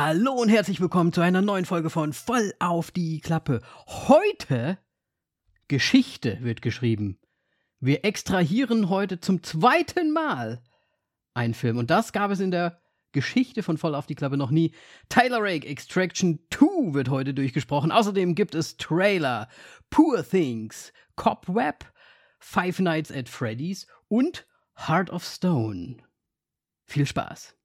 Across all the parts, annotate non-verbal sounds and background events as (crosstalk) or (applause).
Hallo und herzlich willkommen zu einer neuen Folge von Voll auf die Klappe. Heute Geschichte wird geschrieben. Wir extrahieren heute zum zweiten Mal einen Film und das gab es in der Geschichte von Voll auf die Klappe noch nie. Tyler Rake Extraction 2 wird heute durchgesprochen. Außerdem gibt es Trailer, Poor Things, Cobweb, Five Nights at Freddy's und Heart of Stone. Viel Spaß.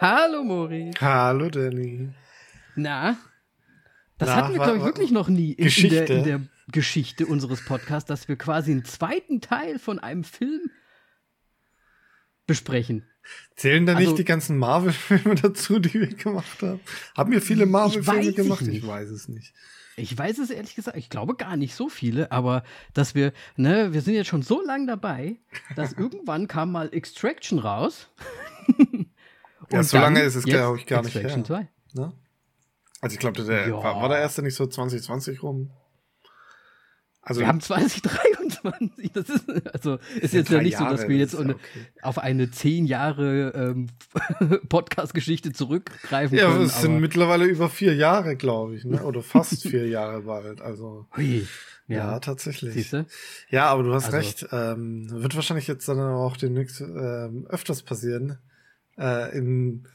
Hallo Mori. Hallo Danny. Na? Das Na, hatten wir, glaube ich, wirklich noch nie in, in, der, in der Geschichte unseres Podcasts, dass wir quasi einen zweiten Teil von einem Film besprechen. Zählen da nicht Also- die ganzen Marvel-Filme (laughs) dazu, die wir gemacht haben? Haben wir viele Marvel-Filme gemacht? nicht. Ich weiß es nicht. Ich weiß es ehrlich gesagt, ich glaube gar nicht so viele, aber dass wir, ne, wir sind jetzt schon so lange dabei, dass (laughs) irgendwann kam mal Extraction raus. (laughs) Ja, so lange ist es, glaube ich, gar nicht Extraction her. 2. Ne? Also ich glaube, der Ja. war, war der erste nicht so 2020 rum? Also Wir haben 2023, das ist, also ist jetzt ja nicht so, dass Jahre, wir das jetzt eine, okay. auf eine zehn Jahre ähm, (laughs) Podcast-Geschichte zurückgreifen ja, können. es sind mittlerweile über vier Jahre, glaube ich, ne? Oder fast vier (laughs) Jahre bald. Also Hui, ja, ja, tatsächlich. siehst du? Ja, aber du hast Also- recht. Ähm, wird wahrscheinlich jetzt dann auch demnächst ähm, öfters passieren. Äh, in,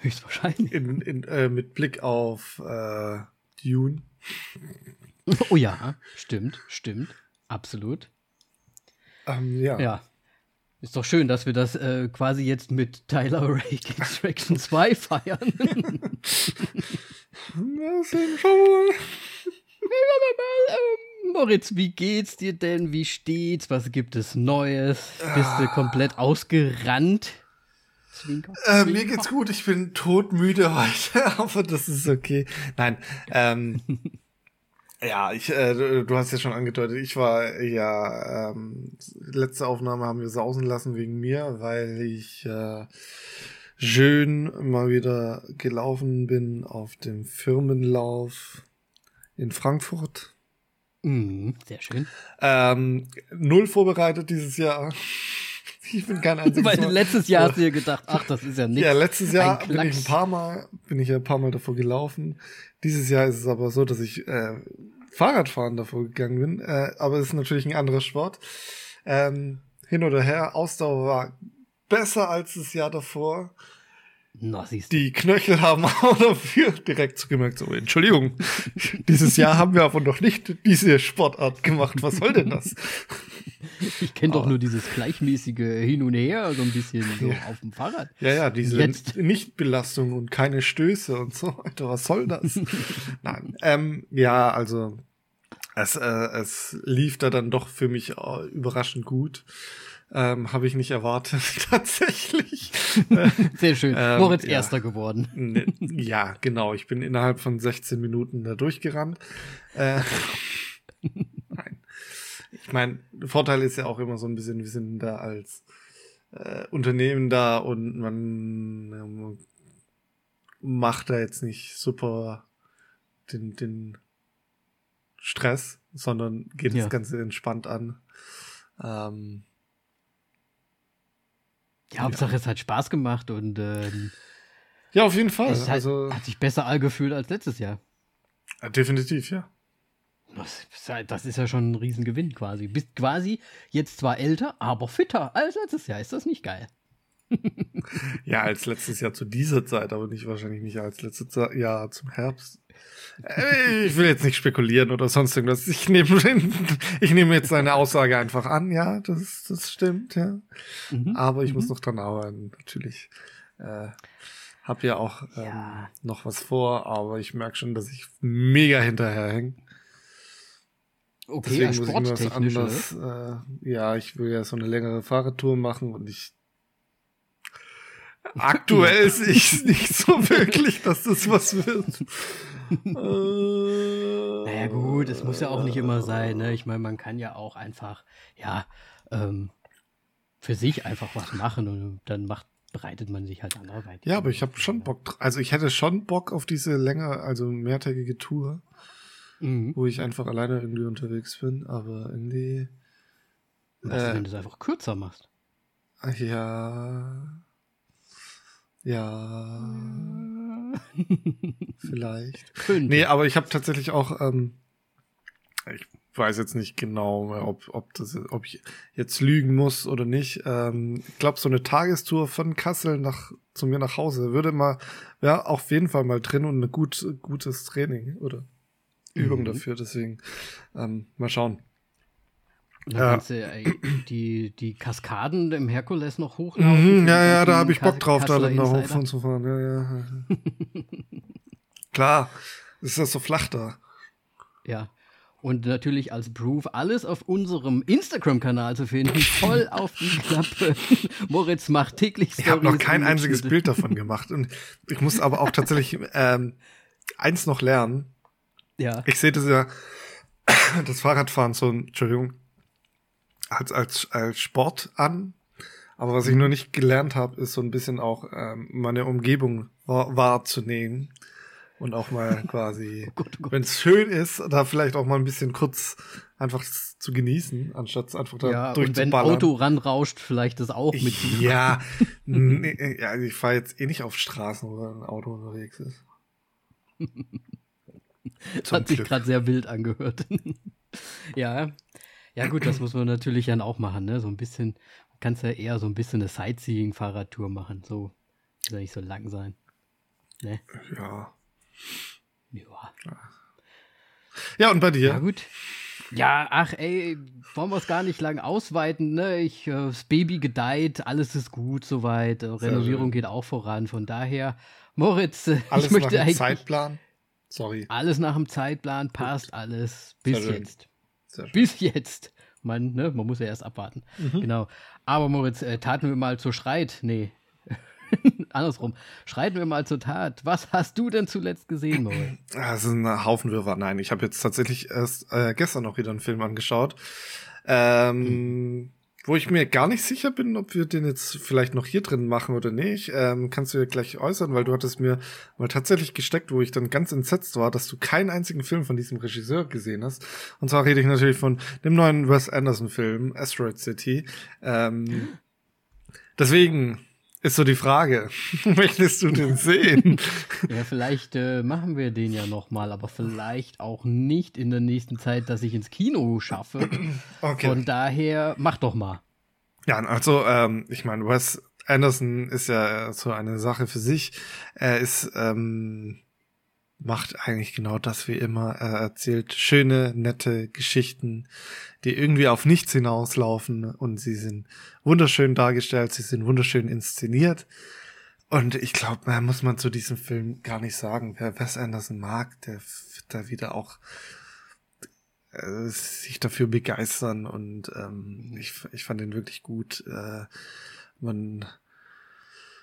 Höchstwahrscheinlich. in, in, äh, mit Blick auf äh, Dune. (laughs) Oh ja, stimmt, stimmt, absolut. Ähm, ja. Ja. Ist doch schön, dass wir das äh, quasi jetzt mit Tyler Rake Extraction (laughs) 2 feiern. (laughs) Na, sehen mal. Ähm, Moritz, wie geht's dir denn? Wie steht's? Was gibt es Neues? Bist du komplett ausgerannt? Zwinker, Äh, mir geht's gut, ich bin todmüde heute, aber das ist okay. Nein, ähm, ja, ich, äh, du, hast ja schon angedeutet, ich war ja, ähm, letzte Aufnahme haben wir sausen lassen wegen mir, weil ich äh, schön mal wieder gelaufen bin auf dem Firmenlauf in Frankfurt. Mhm, sehr schön. Ähm, null vorbereitet dieses Jahr. Ich bin kein einziges Weil Mal- letztes Jahr hast du dir gedacht, ach, das ist ja nichts. Ja, letztes Jahr bin ich ein paar Mal, bin ich ja ein paar Mal davor gelaufen. Dieses Jahr ist es aber so, dass ich äh, Fahrradfahren davor gegangen bin. Äh, aber es ist natürlich ein anderer Sport. Ähm, hin oder her, Ausdauer war besser als das Jahr davor. Na, siehst du. Die Knöchel haben (laughs) auch dafür direkt zugemerkt, so, Entschuldigung, (laughs) dieses Jahr haben wir aber noch nicht diese Sportart gemacht. Was soll denn das? Ich kenne doch nur dieses gleichmäßige Hin und Her, so ein bisschen so auf dem Fahrrad. Ja, ja, diese. Nichtbelastung und keine Stöße und so weiter. Was soll das? (laughs) Nein. Ähm, ja, also es, äh, es lief da dann doch für mich äh, überraschend gut. Ähm, Habe ich nicht erwartet, (laughs) tatsächlich. (laughs) Sehr schön. Ähm, Moritz ja. Erster geworden. ne, ja, genau. Ich bin innerhalb von 16 Minuten da durchgerannt. Äh, (laughs) nein. Ich meine, Vorteil ist ja auch immer so ein bisschen, wir sind da als äh, Unternehmen da und man ähm, macht da jetzt nicht super den, den Stress, sondern geht Ja. das Ganze entspannt an. Ähm, Ja, Hauptsache es hat Spaß gemacht und ähm, ja, auf jeden Fall. es hat, Also hat sich besser angefühlt als letztes Jahr. definitiv, ja. Das ist ja- das ist ja schon ein Riesengewinn quasi. Bist quasi jetzt zwar älter, aber fitter als letztes Jahr. Ist das nicht geil? Ja, als letztes Jahr zu dieser Zeit, aber nicht wahrscheinlich nicht als letztes Jahr zum Herbst. Äh, Ich will jetzt nicht spekulieren oder sonst irgendwas. Ich nehme, (laughs) ich nehme jetzt seine Aussage einfach an, ja, das, das stimmt, ja. Mhm. Aber ich muss Mhm. noch dran arbeiten, natürlich. Äh, hab ja auch ähm, Ja. noch was vor, aber ich merke schon, dass ich mega hinterherhänge. Okay, Deswegen muss ich mir was anderes. oder? Äh, ja, ich will ja so eine längere Fahrradtour machen und ich aktuell (laughs) sehe ich nicht so wirklich, dass das was wird. äh, Naja gut, es muss ja auch nicht immer sein. Ne? Ich meine, man kann ja auch einfach, ja, ähm, für sich einfach was machen und dann macht, bereitet man sich halt anderweitig. Ja, aber ich habe schon Bock. Also ich hätte schon Bock auf diese länger, also mehrtägige Tour. mhm. wo ich einfach alleine irgendwie unterwegs bin, aber irgendwie. Was, äh, wenn du es einfach kürzer machst? Ja. Ja. (laughs) vielleicht. Könnte. Nee, aber ich habe tatsächlich auch, ähm, ich weiß jetzt nicht genau, ob, ob, das, ob ich jetzt lügen muss oder nicht. Ähm, ich glaube, so eine Tagestour von Kassel nach zu mir nach Hause würde mal, ja, auf jeden Fall mal drin und ein gut, gutes Training oder Übung mhm. dafür. Deswegen ähm, mal schauen. Da ja. kannst du ey, die, die Kaskaden im Herkules noch hochlaufen. Mhm, ja, ja, da habe ich Bock drauf, da dann nach hoch zu fahren. Ja, ja. (laughs) Klar, ist das so flach da. Ja. Und natürlich als Proof alles auf unserem Instagram-Kanal zu finden. Voll (laughs) auf die Klappe. (laughs) Moritz macht täglich Stories. Ich habe noch kein einziges Bild davon gemacht. Und ich muss aber auch tatsächlich ähm, eins noch lernen. Ja. Ich sehe das ja, (coughs) das Fahrradfahren so, Entschuldigung, als, als, als Sport an. Aber was ich mhm. nur nicht gelernt habe, ist so ein bisschen auch ähm, meine Umgebung wahr, wahrzunehmen. Und auch mal (laughs) quasi, oh oh wenn es schön ist, da vielleicht auch mal ein bisschen kurz einfach zu genießen, anstatt einfach da ja, durchzuballern. Und wenn Auto ranrauscht, vielleicht das auch mit. (laughs) Ja, nee, ja also ich fahre jetzt eh nicht auf Straßen, wo ein Auto unterwegs ist. (laughs) das hat sich gerade sehr wild angehört. ja. Ja, gut, das muss man natürlich dann auch machen, ne? So ein bisschen, kannst ja eher so ein bisschen eine Sightseeing-Fahrradtour machen. So, soll nicht so lang sein. Ne? Ja. Ja. Ja, und bei dir? Ja, gut. Ja, ach ey, wollen wir es gar nicht lang ausweiten, ne? Ich, äh, das Baby gedeiht, alles ist gut soweit, äh, Renovierung geht auch voran. Von daher, Moritz, (laughs) äh, alles ich möchte nach dem Zeitplan. Sorry. Alles nach dem Zeitplan, passt gut. alles. Bis jetzt. Bis jetzt. Man, ne, man muss ja erst abwarten. Mhm. Genau. Aber Moritz, äh, taten wir mal zur Schreit. Nee, (laughs) Andersrum. Schreiten wir mal zur Tat. Was hast du denn zuletzt gesehen, Moritz? (clears throat) Das ist ein Haufen Wirrwarr. Nein, ich habe jetzt tatsächlich erst äh, gestern noch wieder einen Film angeschaut. Ähm, hm. Wo ich mir gar nicht sicher bin, ob wir den jetzt vielleicht noch hier drin machen oder nicht. Ähm, kannst du dir gleich äußern, weil du hattest mir mal tatsächlich gesteckt, wo ich dann ganz entsetzt war, dass du keinen einzigen Film von diesem Regisseur gesehen hast. Und zwar rede ich natürlich von dem neuen Wes Anderson-Film, Asteroid City. Ähm, deswegen, ist so die Frage. (laughs) Möchtest du den sehen? (laughs) ja, vielleicht äh, machen wir den ja nochmal, aber vielleicht auch nicht in der nächsten Zeit, dass ich ins Kino schaffe. (clears throat) Okay. Von daher, mach doch mal. Ja, also, ähm, ich meine, Wes Anderson ist ja so eine Sache für sich. Er ist ähm, macht eigentlich genau das wie immer. Er erzählt schöne, nette Geschichten, die irgendwie auf nichts hinauslaufen und sie sind wunderschön dargestellt, sie sind wunderschön inszeniert. Und ich glaube, mehr muss man zu diesem Film gar nicht sagen. Wer Wes Anderson mag, der wird da wieder auch äh, sich dafür begeistern und ähm, ich, ich fand ihn wirklich gut. Äh, man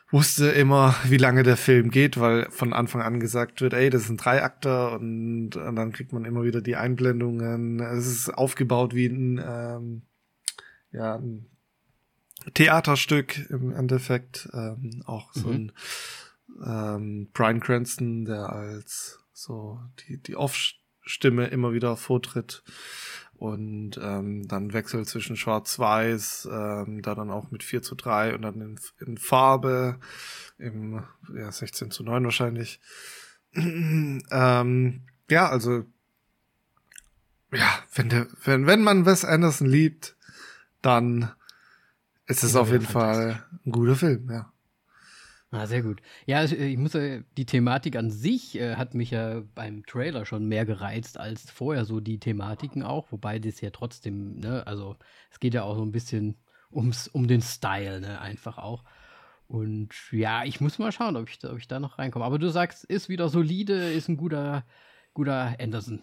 wusste immer, wie lange der Film geht, weil von Anfang an gesagt wird, ey, das ist ein Dreiakter und, und dann kriegt man immer wieder die Einblendungen. Es ist aufgebaut wie ein, ähm, ja, ein Theaterstück im Endeffekt. Ähm, auch so mhm. ein ähm, Brian Cranston, der als so die, die Off-Stimme immer wieder vortritt und ähm, dann Wechsel zwischen Schwarz-Weiß, ähm, da dann auch mit 4 zu 3 und dann in, in Farbe im ja, 16 zu 9 wahrscheinlich. (clears throat) ähm, ja, also ja, wenn der, wenn, wenn man Wes Anderson liebt, dann ist es ja, auf jeden Fall ein guter Film, ja. Ah, sehr gut. Ja, also, ich muss ja, die Thematik an sich äh, hat mich ja beim Trailer schon mehr gereizt als vorher so die Thematiken auch, wobei das ja trotzdem, ne, also es geht ja auch so ein bisschen ums, um den Style, ne, einfach auch. Und ja, ich muss mal schauen, ob ich, ob ich da noch reinkomme. Aber du sagst, ist wieder solide, ist ein guter, guter Anderson.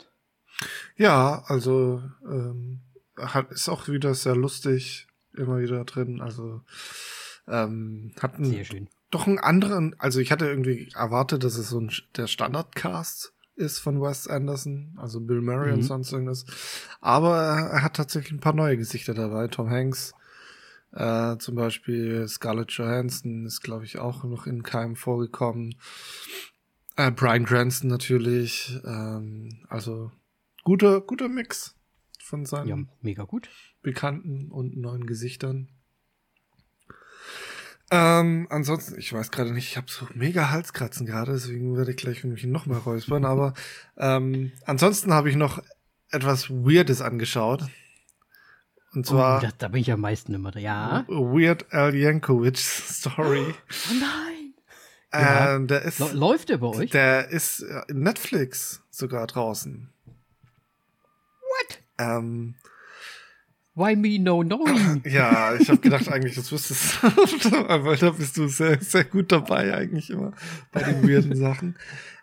Ja, also ähm, hat, ist auch wieder sehr lustig, immer wieder drin. Also ähm, hat ein, Sehr schön doch einen anderen, also ich hatte irgendwie erwartet, dass es so ein, der Standardcast ist von Wes Anderson, also Bill Murray mhm. und sonst irgendwas. Aber er hat tatsächlich ein paar neue Gesichter dabei. Tom Hanks, äh, zum Beispiel Scarlett Johansson ist, glaube ich, auch noch in keinem vorgekommen. Äh, Brian Cranston natürlich. Ähm, also guter, guter Mix von seinen Ja, mega gut. bekannten und neuen Gesichtern. Ähm, ansonsten, ich weiß gerade nicht, ich habe so mega Halskratzen gerade, deswegen werde ich gleich mich noch mal räuspern. aber ähm, ansonsten habe ich noch etwas Weirdes angeschaut. Und zwar oh, das, da bin ich am meisten immer da. Ja. Weird Al Yankovic (laughs) Story. Oh nein. Ja. Äh, der ist, Läuft der bei euch? der ist äh, in Netflix sogar draußen. What? Ähm, Why me no knowing? (laughs) Ja, ich habe gedacht eigentlich, das wüsstest du, weil (laughs) da bist du sehr, sehr gut dabei eigentlich immer bei den weirden Sachen.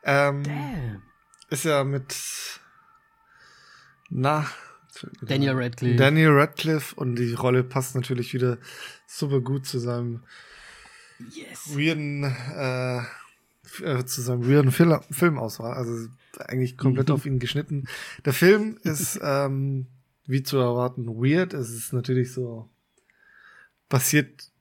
Ähm, Damn. ist ja mit na Daniel Radcliffe. Daniel Radcliffe und die Rolle passt natürlich wieder super gut zu seinem yes. weirden äh, äh, zu seinem weirden Fil Filmauswahl. Also eigentlich komplett Mhm. auf ihn geschnitten. Der Film ist (laughs) ähm, wie zu erwarten weird. Es ist natürlich so basiert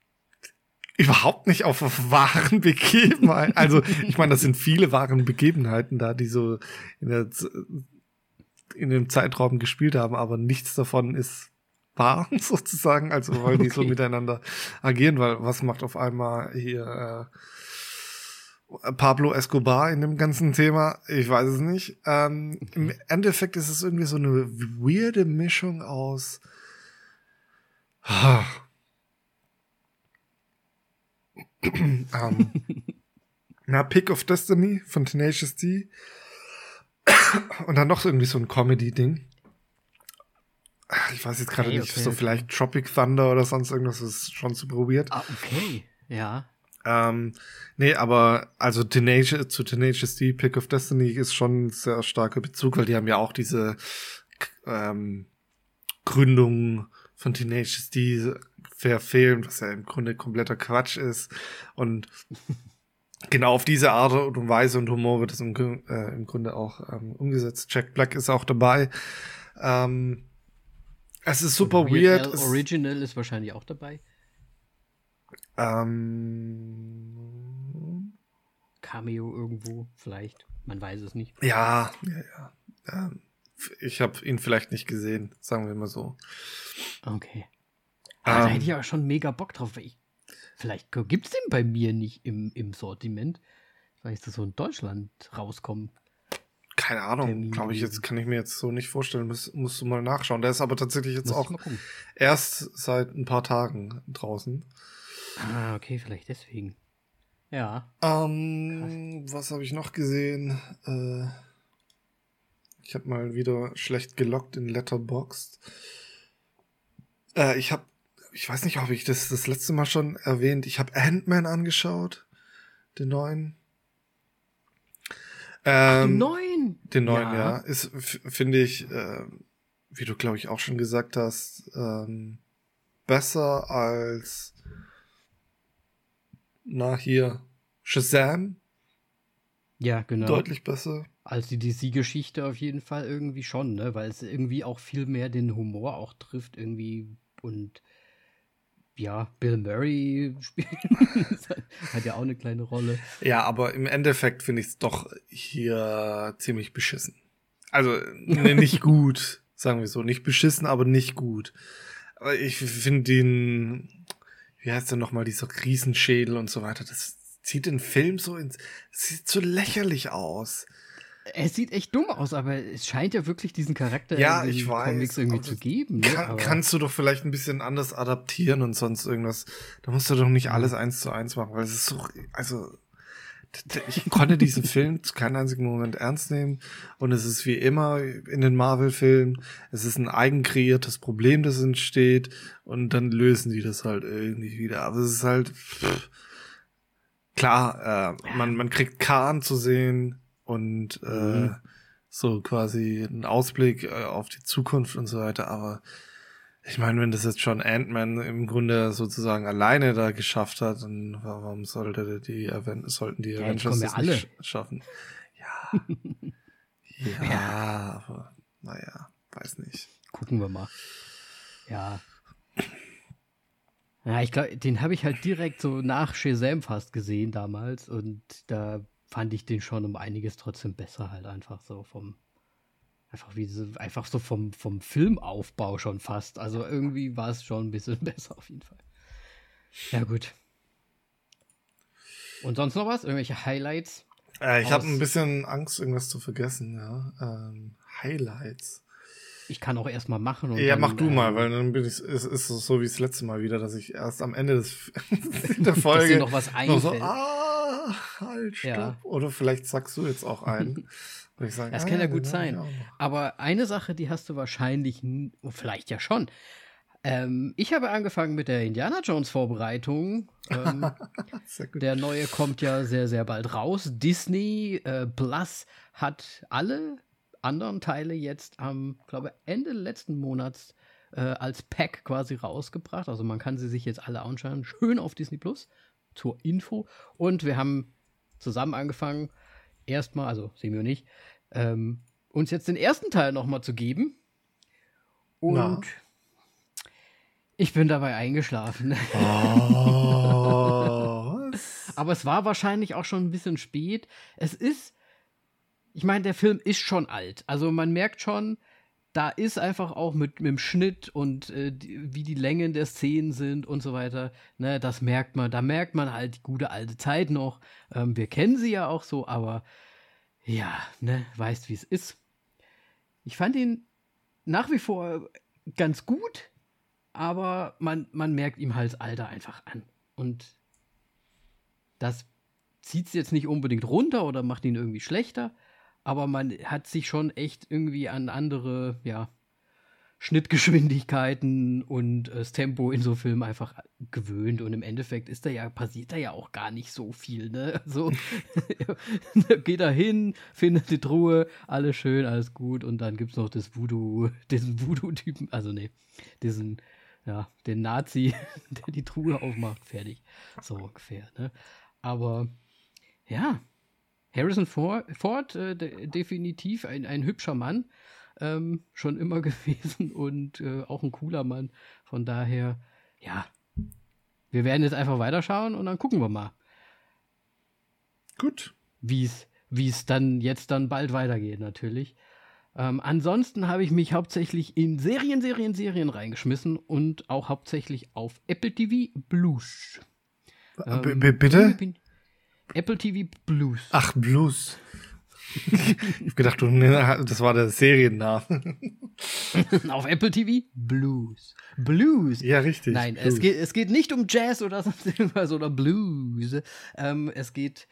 überhaupt nicht auf, wahren (laughs) Begebenheiten. Also ich meine, das sind viele wahren Begebenheiten da, die so in, der, in dem Zeitraum gespielt haben, aber nichts davon ist wahr (laughs) sozusagen. Also weil die so Okay. miteinander agieren, weil was macht auf einmal hier äh, Pablo Escobar in dem ganzen Thema? Ich weiß es nicht. Ähm, Im Endeffekt ist es irgendwie so eine weirde Mischung aus ähm, (laughs) na, Pick of Destiny von Tenacious D. Und dann noch irgendwie so ein Comedy-Ding. Ich weiß jetzt gerade Okay, nicht, okay, so okay. vielleicht Tropic Thunder oder sonst irgendwas, das ist schon zu probiert. Ah, okay. Ja. Ähm, nee, aber also Tenacious, zu Tenacious D, Pick of Destiny ist schon ein sehr starker Bezug, weil die haben ja auch diese ähm, Gründung von Tenacious D verfilmt, was ja im Grunde kompletter Quatsch ist. Und (laughs) genau auf diese Art und Weise und Humor wird es im, äh, im Grunde auch ähm, umgesetzt. Jack Black ist auch dabei. Ähm, es ist super weird. Al es- Original ist wahrscheinlich auch dabei. Ähm, Cameo irgendwo, vielleicht. Man weiß es nicht. Ja, ja, ja. Ähm, ich habe ihn vielleicht nicht gesehen, sagen wir mal so. Okay. Ah, da Ähm. hätte ich aber schon mega Bock drauf. weil Ich, vielleicht gibt's den bei mir nicht im, im Sortiment. Weil ich das so in Deutschland rauskommen. Keine Ahnung, glaube ich, jetzt kann ich mir jetzt so nicht vorstellen. Muss, musst du mal nachschauen. Der ist aber tatsächlich jetzt Muss auch erst seit ein paar Tagen draußen. Ah, okay, vielleicht deswegen. Ja. Ähm, was habe ich noch gesehen? Äh, ich habe mal wieder schlecht gelockt in Letterboxd. Äh, ich habe, ich weiß nicht, ob ich das das letzte Mal schon erwähnt. Ich habe Ant-Man angeschaut, den neuen. Den Ähm, neuen. den neuen, ja. Ist, f- finde ich, äh, wie du, glaube ich, auch schon gesagt hast, ähm, besser als na hier Shazam. Ja, genau. Deutlich besser. Als die DC-Geschichte auf jeden Fall irgendwie schon, ne? Weil es irgendwie auch viel mehr den Humor auch trifft, irgendwie. Und ja, Bill Murray (laughs) spielt, (laughs) hat ja auch eine kleine Rolle. Ja, aber im Endeffekt finde ich es doch hier ziemlich beschissen. Also ne, nicht (laughs) gut, sagen wir so. Nicht beschissen, aber nicht gut. Aber ich finde den, wie heißt denn nochmal, dieser Riesenschädel und so weiter, das zieht den Film so ins, sieht so lächerlich aus. Es sieht echt dumm aus, aber es scheint ja wirklich diesen Charakter Ja, in den ich weiß, Comics irgendwie zu geben. Ne? Kann, kannst du doch vielleicht ein bisschen anders adaptieren und sonst irgendwas. Da musst du doch nicht alles eins zu eins machen, weil es ist so, also, ich konnte diesen Film zu keinem einzigen Moment ernst nehmen. Und es ist wie immer in den Marvel-Filmen, es ist ein eigenkreiertes Problem, das entsteht. Und dann lösen die das halt irgendwie wieder. Aber es ist halt, pff, klar, äh, man, man kriegt Khan zu sehen und äh, Mhm. so quasi einen Ausblick äh, auf die Zukunft und so weiter, aber ich meine, wenn das jetzt schon Ant-Man im Grunde sozusagen alleine da geschafft hat, dann warum sollte die Aven sollten die Ja, Avengers ja das alle. nicht sch- schaffen? Ja. (laughs) ja, aber naja, weiß nicht. Gucken wir mal. Ja. Ja, ich glaube, den habe ich halt direkt so nach Shazam fast gesehen damals und da fand ich den schon um einiges trotzdem besser halt einfach so vom Einfach, wie so, einfach so vom, vom Filmaufbau schon fast. Also irgendwie war es schon ein bisschen (laughs) besser auf jeden Fall. Ja, gut. Und sonst noch was? Irgendwelche Highlights? Äh, ich habe ein bisschen Angst, irgendwas zu vergessen, ja. Ähm, Highlights. Ich kann auch erstmal machen. ja, dann, mach du äh, mal, weil dann bin ich, es ist, so wie das letzte Mal wieder, dass ich erst am Ende des, (laughs) der (laughs) Folge noch was einfällt. Noch so, ah, halt, stopp. Ja. Oder vielleicht sagst du jetzt auch einen. (laughs) ich sage, das ah, kann ja, gut sein. Aber eine Sache, die hast du wahrscheinlich, vielleicht ja schon. Ähm, ich habe angefangen mit der Indiana Jones Vorbereitung. Ähm, (laughs) der neue kommt ja sehr, sehr bald raus. Disney äh, Plus hat alle anderen Teile jetzt am, glaube Ende letzten Monats äh, als Pack quasi rausgebracht. Also man kann sie sich jetzt alle anschauen. Schön auf Disney Plus zur Info. Und wir haben zusammen angefangen, erstmal, also Semi und ich, ähm, uns jetzt den ersten Teil nochmal zu geben. Und Na. ich bin dabei eingeschlafen. (laughs) Oh, Aber es war wahrscheinlich auch schon ein bisschen spät. Es ist ich meine, der Film ist schon alt. Also man merkt schon, da ist einfach auch mit, mit dem Schnitt und äh, die, wie die Längen der Szenen sind und so weiter, ne, das merkt man. Da merkt man halt die gute alte Zeit noch. Ähm, wir kennen sie ja auch so, aber ja, ne, weißt, wie es ist. Ich fand ihn nach wie vor ganz gut, aber man, man merkt ihm halt das Alter einfach an. Und das zieht es jetzt nicht unbedingt runter oder macht ihn irgendwie schlechter, aber man hat sich schon echt irgendwie an andere, ja, Schnittgeschwindigkeiten und äh, das Tempo in so Filmen einfach gewöhnt und im Endeffekt ist da ja passiert da ja auch gar nicht so viel, ne? (laughs) So (laughs) geht da hin, findet die Truhe, alles schön, alles gut und dann gibt's noch das Voodoo, (laughs) diesen Voodoo Typen, also nee, diesen ja, den Nazi, der die Truhe aufmacht, fertig. So ungefähr, ne? Aber ja, Harrison Ford, äh, de definitiv ein, ein hübscher Mann, ähm, schon immer (laughs) gewesen und äh, auch ein cooler Mann. Von daher, ja, wir werden jetzt einfach weiterschauen und dann gucken wir mal. Gut. Wie es dann jetzt dann bald weitergeht, natürlich. Ähm, ansonsten habe ich mich hauptsächlich in Serien, Serien, Serien reingeschmissen und auch hauptsächlich auf Apple TV Blues. Ähm, bitte? Bin, Apple TV Blues. Ach, Blues. ich hab gedacht, das war der Serienname. (laughs) Auf Apple TV Blues. Blues. Ja, richtig. Nein, Es, geht, es geht nicht um Jazz oder (laughs) sonst irgendwas oder Blues. Ähm, es geht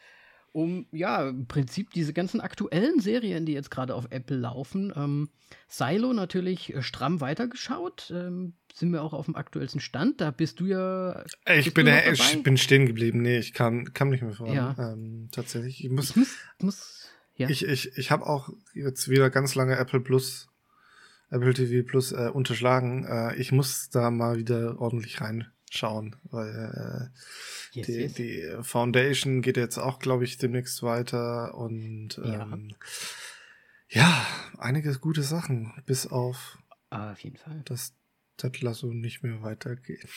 um, ja, im Prinzip diese ganzen aktuellen Serien, die jetzt gerade auf Apple laufen. Ähm, Silo natürlich äh, stramm weitergeschaut. Ähm, sind wir auch auf dem aktuellsten Stand. Da bist du ja. Ich bin, ja, ich bin stehen geblieben. Nee, ich kam, kam nicht mehr voran. Ja. Ähm, tatsächlich. Ich muss. Ich muss, muss ja. Ich, ich, ich habe auch jetzt wieder ganz lange Apple Plus, Apple TV Plus äh, unterschlagen. Äh, ich muss da mal wieder ordentlich reinschauen, weil äh, yes, die, yes. die Foundation geht jetzt auch, glaube ich, demnächst weiter und ähm, ja. ja, einige gute Sachen, bis auf Ah, auf jeden Fall. Das Ted Lasso nicht mehr weitergeht.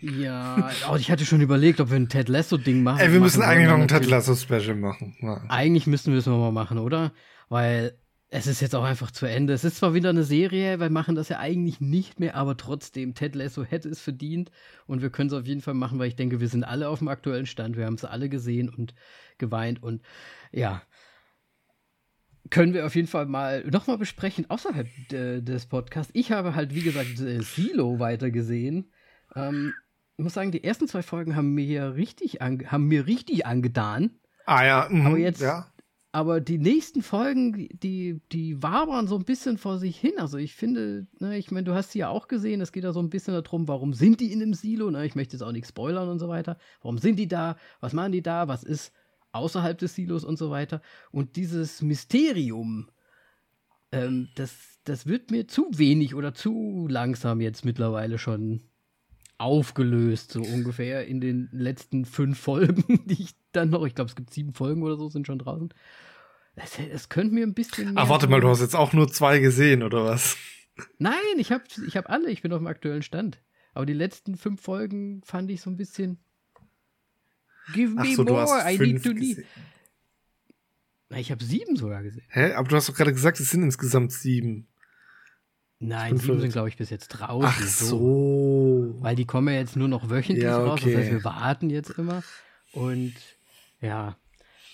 Ja, oh, ich hatte schon überlegt, ob wir ein Ted Lasso-Ding machen. Ey, wir müssen eigentlich noch ein Ted Lasso-Special machen. Ja. Eigentlich müssen wir es mal machen, oder? Weil es ist jetzt auch einfach zu Ende. Es ist zwar wieder eine Serie, wir machen das ja eigentlich nicht mehr, aber trotzdem, Ted Lasso hätte es verdient und wir können es auf jeden Fall machen, weil ich denke, wir sind alle auf dem aktuellen Stand. Wir haben es alle gesehen und geweint und ja, können wir auf jeden Fall mal nochmal besprechen, außerhalb de, des Podcasts. Ich habe halt, wie gesagt, Silo weitergesehen. Ähm, ich muss sagen, die ersten zwei Folgen haben mir richtig, haben mir richtig angetan. Ah ja, mh, aber jetzt, ja. Aber die nächsten Folgen, die, die wabern so ein bisschen vor sich hin. Also ich finde, ne, ich meine, du hast sie ja auch gesehen, es geht da so ein bisschen darum, warum sind die in dem Silo? Ne? Ich möchte jetzt auch nicht spoilern und so weiter. Warum sind die da? Was machen die da? Was ist außerhalb des Silos und so weiter. Und dieses Mysterium, ähm, das, das wird mir zu wenig oder zu langsam jetzt mittlerweile schon aufgelöst, so ungefähr in den letzten fünf Folgen, (laughs) die ich dann noch, ich glaube, es gibt sieben Folgen oder so, sind schon draußen. Es, es könnte mir ein bisschen. Ach, warte mal, du hast jetzt auch nur zwei gesehen, oder was? Nein, ich habe ich hab alle, ich bin auf dem aktuellen Stand. Aber die letzten fünf Folgen fand ich so ein bisschen. Give me so, more, I need to need. Ich habe sieben sogar gesehen. Hä? Aber du hast doch gerade gesagt, es sind insgesamt sieben. Nein, sieben sind, glaube ich, bis jetzt draußen. Ach so. Weil die kommen ja jetzt nur noch wöchentlich Ja, raus. Das okay. heißt, wir warten jetzt immer. Und ja,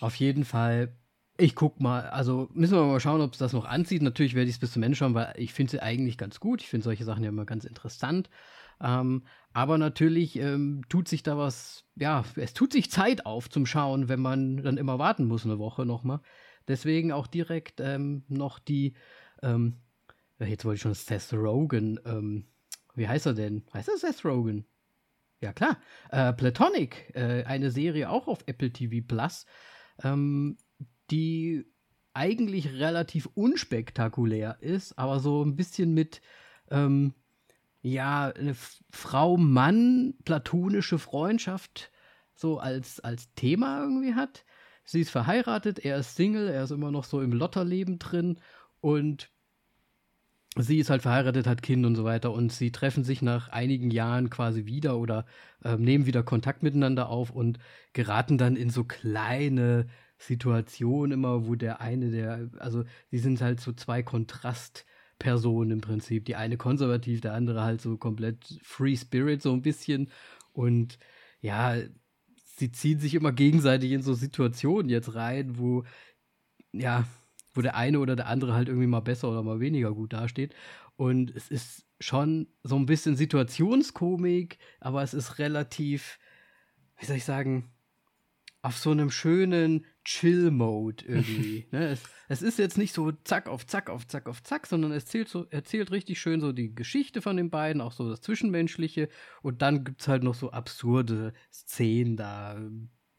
auf jeden Fall. Ich guck mal, also müssen wir mal schauen, ob es das noch anzieht. Natürlich werde ich es bis zum Ende schauen, weil ich finde sie eigentlich ganz gut. Ich finde solche Sachen ja immer ganz interessant. Ähm, aber natürlich ähm, tut sich da was, ja, es tut sich Zeit auf zum Schauen, wenn man dann immer warten muss, eine Woche nochmal. Deswegen auch direkt ähm, noch die, ähm, jetzt wollte ich schon Seth Rogen, ähm, wie heißt er denn? Heißt er Seth Rogen? Ja, klar. Äh, Platonic, äh, eine Serie auch auf Apple TV Plus, ähm, die eigentlich relativ unspektakulär ist, aber so ein bisschen mit, ähm, ja, eine Frau-Mann, platonische Freundschaft so als, als Thema irgendwie hat. Sie ist verheiratet, er ist Single, er ist immer noch so im Lotterleben drin und sie ist halt verheiratet, hat Kind und so weiter und sie treffen sich nach einigen Jahren quasi wieder oder ähm, nehmen wieder Kontakt miteinander auf und geraten dann in so kleine Situationen immer, wo der eine, der, also sie sind halt so zwei Kontrastpersonen im Prinzip. Die eine konservativ, der andere halt so komplett Free Spirit so ein bisschen und ja, sie ziehen sich immer gegenseitig in so Situationen jetzt rein, wo ja, wo der eine oder der andere halt irgendwie mal besser oder mal weniger gut dasteht. Und es ist schon so ein bisschen Situationskomik, aber es ist relativ, wie soll ich sagen, auf so einem schönen Chill-Mode irgendwie. (laughs) ne? es, es ist jetzt nicht so zack auf zack auf zack auf zack, sondern es erzählt, so, erzählt richtig schön so die Geschichte von den beiden, auch so das Zwischenmenschliche. Und dann gibt es halt noch so absurde Szenen da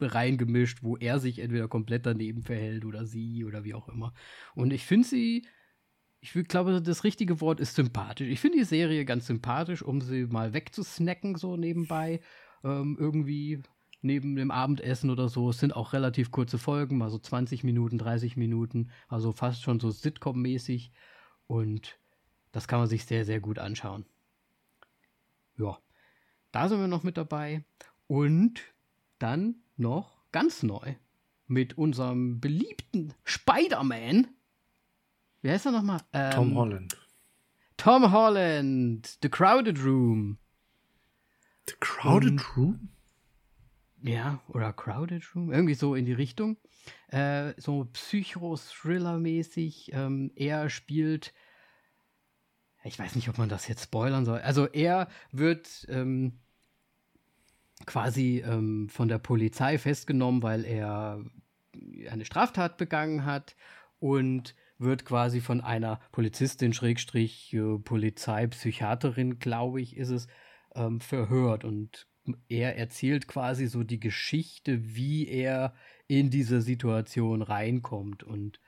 reingemischt, wo er sich entweder komplett daneben verhält oder sie oder wie auch immer. Und ich finde sie, ich glaube, das richtige Wort ist sympathisch. Ich finde die Serie ganz sympathisch, um sie mal wegzusnacken, so nebenbei. Ähm, irgendwie neben dem Abendessen oder so. Es sind auch relativ kurze Folgen, mal so 20 Minuten, 30 Minuten, also fast schon so Sitcom-mäßig. Und das kann man sich sehr, sehr gut anschauen. Ja, da sind wir noch mit dabei. Und dann noch ganz neu mit unserem beliebten Spider-Man. Wie heißt er nochmal? Ähm, Tom Holland. Tom Holland, The Crowded Room. The Crowded Und- Room? Ja, oder Crowded Room, irgendwie so in die Richtung. Äh, so Psycho-Thriller-mäßig. Ähm, er spielt. Ich weiß nicht, ob man das jetzt spoilern soll. Also er wird ähm, quasi ähm, von der Polizei festgenommen, weil er eine Straftat begangen hat und wird quasi von einer Polizistin, Schrägstrich, äh, Polizeipsychiaterin, glaube ich, ist es, ähm, verhört. Und er erzählt quasi so die Geschichte, wie er in diese Situation reinkommt und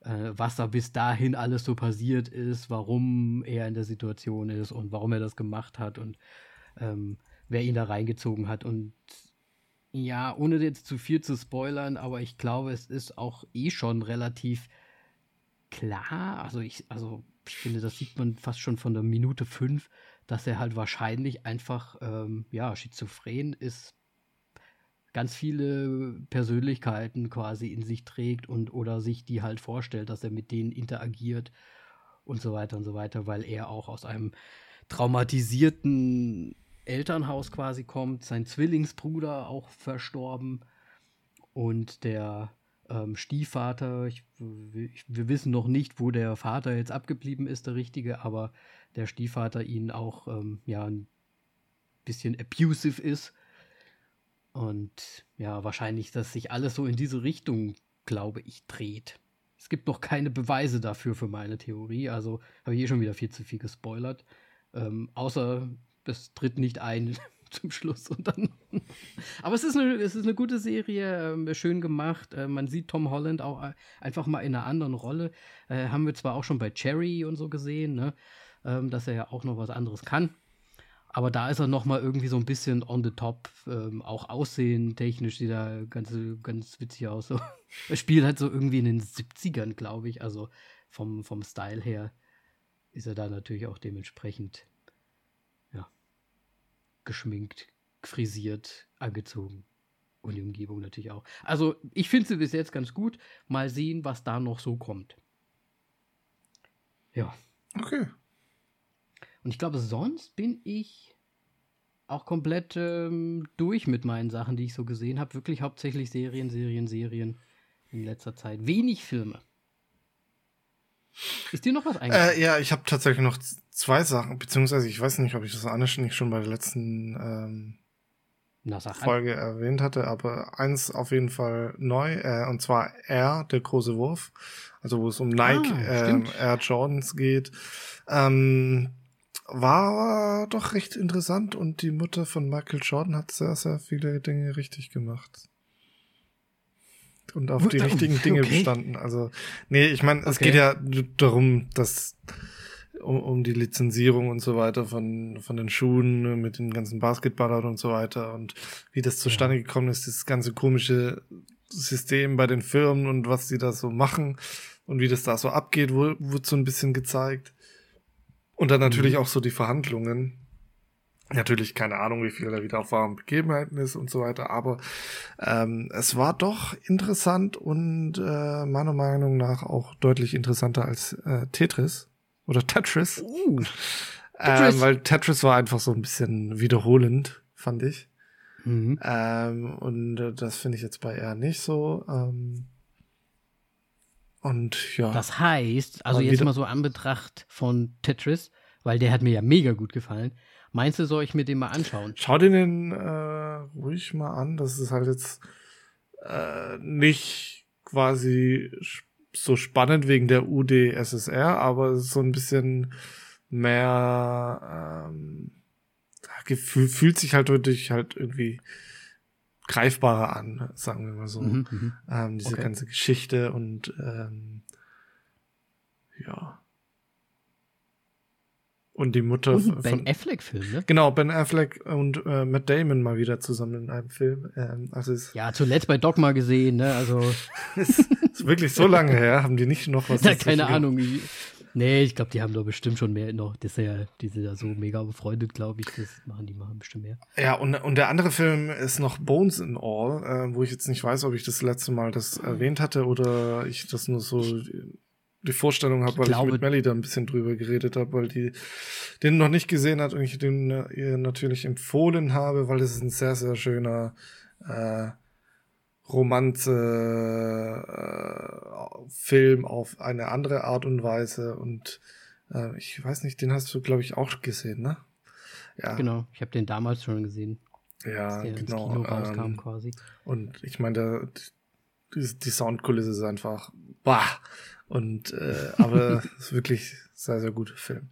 äh, was da bis dahin alles so passiert ist, warum er in der Situation ist und warum er das gemacht hat und ähm, wer ihn da reingezogen hat. Und ja, ohne jetzt zu viel zu spoilern, aber ich glaube, es ist auch eh schon relativ klar. Also ich, also ich finde, das sieht man fast schon von der Minute fünf, dass er halt wahrscheinlich einfach, ähm, ja, schizophren ist, ganz viele Persönlichkeiten quasi in sich trägt und oder sich die halt vorstellt, dass er mit denen interagiert und so weiter und so weiter, weil er auch aus einem traumatisierten Elternhaus quasi kommt, sein Zwillingsbruder auch verstorben und der ähm, Stiefvater, ich, wir wissen noch nicht, wo der Vater jetzt abgeblieben ist, der richtige, aber der Stiefvater ihn auch ähm, ja ein bisschen abusive ist und ja wahrscheinlich, dass sich alles so in diese Richtung, glaube ich, dreht. Es gibt noch keine Beweise dafür für meine Theorie, also habe ich eh schon wieder viel zu viel gespoilert. Ähm, außer das tritt nicht ein (laughs) zum Schluss und dann. (laughs) Aber es ist eine, es ist eine gute Serie, ähm, schön gemacht. Äh, man sieht Tom Holland auch äh, einfach mal in einer anderen Rolle. Äh, haben wir zwar auch schon bei Cherry und so gesehen, ne? ähm, dass er ja auch noch was anderes kann. Aber da ist er noch mal irgendwie so ein bisschen on the top, ähm, auch aussehen technisch sieht er ganz, ganz witzig aus. So. (laughs) Er spielt halt so irgendwie in den 70ern, glaube ich. Also vom, vom Style her ist er da natürlich auch dementsprechend geschminkt, frisiert, angezogen. Und die Umgebung natürlich auch. Also, ich finde sie bis jetzt ganz gut. Mal sehen, was da noch so kommt. Ja. Okay. Und ich glaube, sonst bin ich auch komplett ähm, durch mit meinen Sachen, die ich so gesehen habe. Wirklich hauptsächlich Serien, Serien, Serien in letzter Zeit. Wenig Filme. Ist dir noch was eingefallen? Äh, ja, ich habe tatsächlich noch zwei Sachen, beziehungsweise ich weiß nicht, ob ich das nicht schon bei der letzten ähm, Na, Folge erwähnt hatte, aber eins auf jeden Fall neu, äh, und zwar Air, der große Wurf, also wo es um Nike ah, äh, Air Jordans geht. Ähm, war doch recht interessant und die Mutter von Michael Jordan hat sehr, sehr viele Dinge richtig gemacht. Und auf die (laughs) richtigen Dinge bestanden. Also, nee, ich meine, es okay. geht ja darum, dass um, um die Lizenzierung und so weiter von, von den Schuhen mit den ganzen Basketballern und so weiter und wie das zustande gekommen ist, das ganze komische System bei den Firmen und was sie da so machen und wie das da so abgeht, wurde so ein bisschen gezeigt. Und dann natürlich mhm. auch so die Verhandlungen. Natürlich keine Ahnung, wie viel da wieder auf wahren Begebenheiten ist und so weiter, aber ähm, es war doch interessant und äh, meiner Meinung nach auch deutlich interessanter als äh, Tetris oder Tetris. Uh, Tetris. Ähm, weil Tetris war einfach so ein bisschen wiederholend, fand ich. Mhm. Ähm, und äh, das finde ich jetzt bei R nicht so. Ähm, und ja. Das heißt, also jetzt mal so an Betracht von Tetris, weil der hat mir ja mega gut gefallen. Meinst du, soll ich mir den mal anschauen? Schau dir den äh, ruhig mal an. Das ist halt jetzt äh, nicht quasi so spannend wegen der UdSSR, aber so ein bisschen mehr ähm, Gefühl, fühlt sich halt wirklich halt irgendwie greifbarer an, sagen wir mal so. Mhm, mhm. ähm, diese okay. ganze Geschichte und ähm, ja. Und die Mutter und Ben von, Affleck-Film, ne? Genau, Ben Affleck und äh, Matt Damon mal wieder zusammen in einem Film. Ähm, also ist, ja, zuletzt bei Dogma gesehen, ne? Also. (laughs) ist, ist wirklich so lange her, haben die nicht noch was (laughs) Ja, keine Ahnung. Wie, Nee, ich glaube, die haben doch bestimmt schon mehr noch. Das ist ja, die sind ja so mega befreundet, glaube ich. Das machen die machen bestimmt mehr. Ja, und, und der andere Film ist noch Bones in All, äh, wo ich jetzt nicht weiß, ob ich das letzte Mal das erwähnt hatte oder ich das nur so die Vorstellung habe, weil ich, ich mit Melly da ein bisschen drüber geredet habe, weil die den noch nicht gesehen hat und ich den äh, ihr natürlich empfohlen habe, weil es ist ein sehr, sehr schöner äh, Romanze äh, Film auf eine andere Art und Weise und äh, ich weiß nicht, den hast du glaube ich auch gesehen, ne? Ja. Genau, ich habe den damals schon gesehen. Ja, genau. Kino rauskam ähm, quasi. Und ich meine, die, die Soundkulisse ist einfach bah und äh, aber (laughs) es ist wirklich sehr sehr guter Film.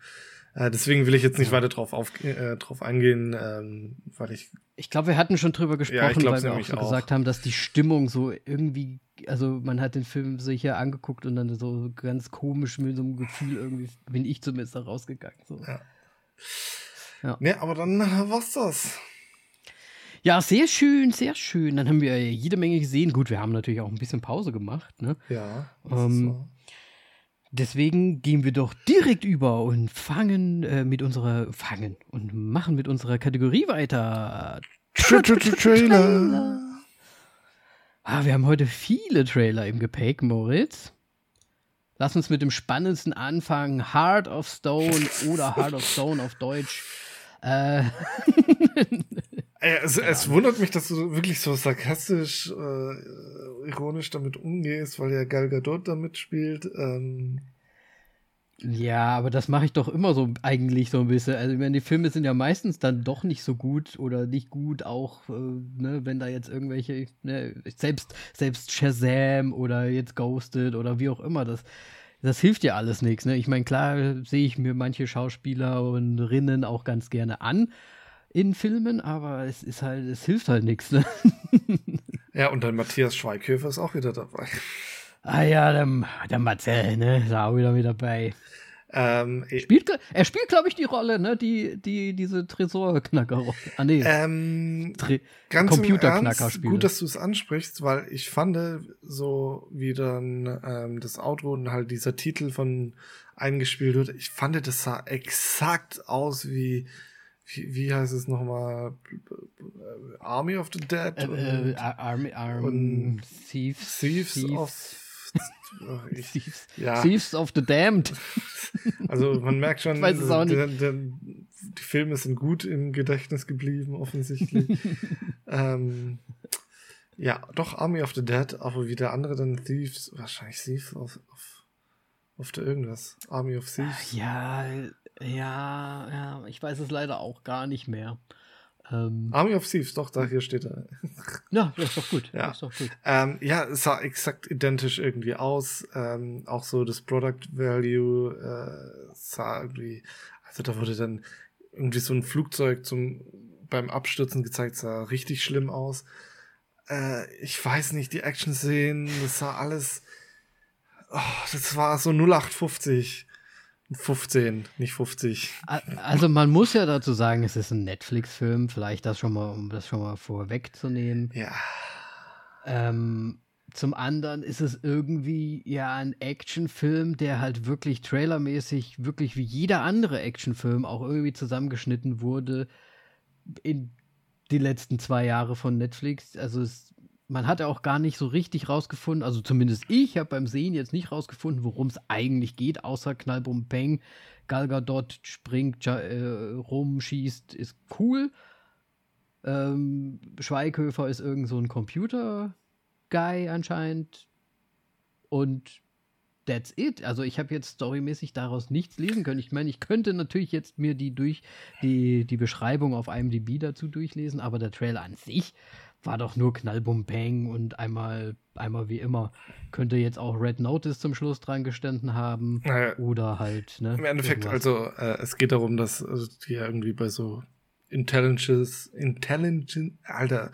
Äh, deswegen will ich jetzt nicht weiter drauf, auf, äh, drauf eingehen, ähm, weil ich. Ich glaube, wir hatten schon drüber gesprochen, ja, weil wir auch schon auch. gesagt haben, dass die Stimmung so irgendwie, also man hat den Film sicher angeguckt und dann so ganz komisch mit so einem Gefühl irgendwie bin ich zumindest da rausgegangen. So. Ja. ja. Nee, aber dann war's das. Ja, sehr schön, sehr schön. Dann haben wir jede Menge gesehen. Gut, wir haben natürlich auch ein bisschen Pause gemacht. Ne? Ja. Ähm, so. Deswegen gehen wir doch direkt über und fangen äh, mit unserer fangen und machen mit unserer Kategorie weiter. Trailer. Ah, wir haben heute viele Trailer im Gepäck, Moritz. Lass uns mit dem spannendsten anfangen. Heart of Stone oder Heart of Stone auf Deutsch. Äh. (laughs) es, es, wundert mich, dass du wirklich so sarkastisch, äh, ironisch damit umgehst, weil ja Gal Gadot da mitspielt. Ähm. Ja, aber das mache ich doch immer so eigentlich so ein bisschen. Also, ich meine, die Filme sind ja meistens dann doch nicht so gut oder nicht gut, auch, äh, ne, wenn da jetzt irgendwelche, ne, selbst, selbst Shazam oder jetzt Ghosted oder wie auch immer, das, das hilft ja alles nichts. Ne? Ich meine, klar sehe ich mir manche Schauspieler und Rinnen auch ganz gerne an in Filmen, aber es ist halt, es hilft halt nichts. Ne? (laughs) Ja, und dann Matthias Schweighöfer ist auch wieder dabei. Ah ja, der, der Marcel, ne, ist auch wieder mit dabei. Ähm, spielt, er spielt, glaube ich, die Rolle, ne? Die, die, diese Tresorknacker. Ah, nee. Ähm, ganz Computerknacker spielt. Gut, dass du es ansprichst, weil ich fand, so wie dann ähm, das Outro und halt dieser Titel von eingespielt wird, ich fand, das sah exakt aus wie wie, wie heißt es nochmal? Army of the Dead? Äh, äh, Army, Army, und Thieves, Thieves, Thieves, of. Ach, ich, Thieves, ja, Thieves of the Damned. (laughs) also man merkt schon, der- der- die Filme sind gut im Gedächtnis geblieben, offensichtlich. (laughs) ähm, ja, doch Army of the Dead, aber wie der andere dann Thieves, wahrscheinlich Thieves of, of, of the irgendwas. Army of Thieves. Ja, ja, ja, ich weiß es leider auch gar nicht mehr. Ähm, Army of Thieves, doch, da hier steht er. (laughs) ja, das ist doch gut. Ja. Ist doch gut. Ähm, ja, es sah exakt identisch irgendwie aus. Ähm, auch so das Product Value äh, sah irgendwie, also da wurde dann irgendwie so ein Flugzeug zum beim Abstürzen gezeigt, sah richtig schlimm aus. Äh, ich weiß nicht, die Action-Szenen, das sah alles, oh, das war so 0850. 15, nicht 50. A- Also man muss ja dazu sagen, es ist ein Netflix-Film, vielleicht das schon mal, um das schon mal vorwegzunehmen. Ja. Ähm, zum anderen ist es irgendwie ja ein Actionfilm, der halt wirklich trailermäßig, wirklich wie jeder andere Actionfilm auch irgendwie zusammengeschnitten wurde in die letzten zwei Jahre von Netflix. Also es, man hat ja auch gar nicht so richtig rausgefunden, also zumindest ich habe beim Sehen jetzt nicht rausgefunden, worum es eigentlich geht, außer Knallbum Peng. Gal springt äh, rum, schießt, ist cool. Ähm, Schweighöfer ist irgend so ein Computer-Guy anscheinend. Und that's it. Also ich habe jetzt storymäßig daraus nichts lesen können. Ich meine, ich könnte natürlich jetzt mir die durch die, die Beschreibung auf IMDb dazu durchlesen, aber der Trailer an sich war doch nur Knallbum Bang und einmal, einmal wie immer. Könnte jetzt auch Red Notice zum Schluss dran gestanden haben. Naja, Oder halt, ne? Im Endeffekt, irgendwas. also äh, es geht darum, dass also, die irgendwie bei so Intelligence, Intelligence, Alter,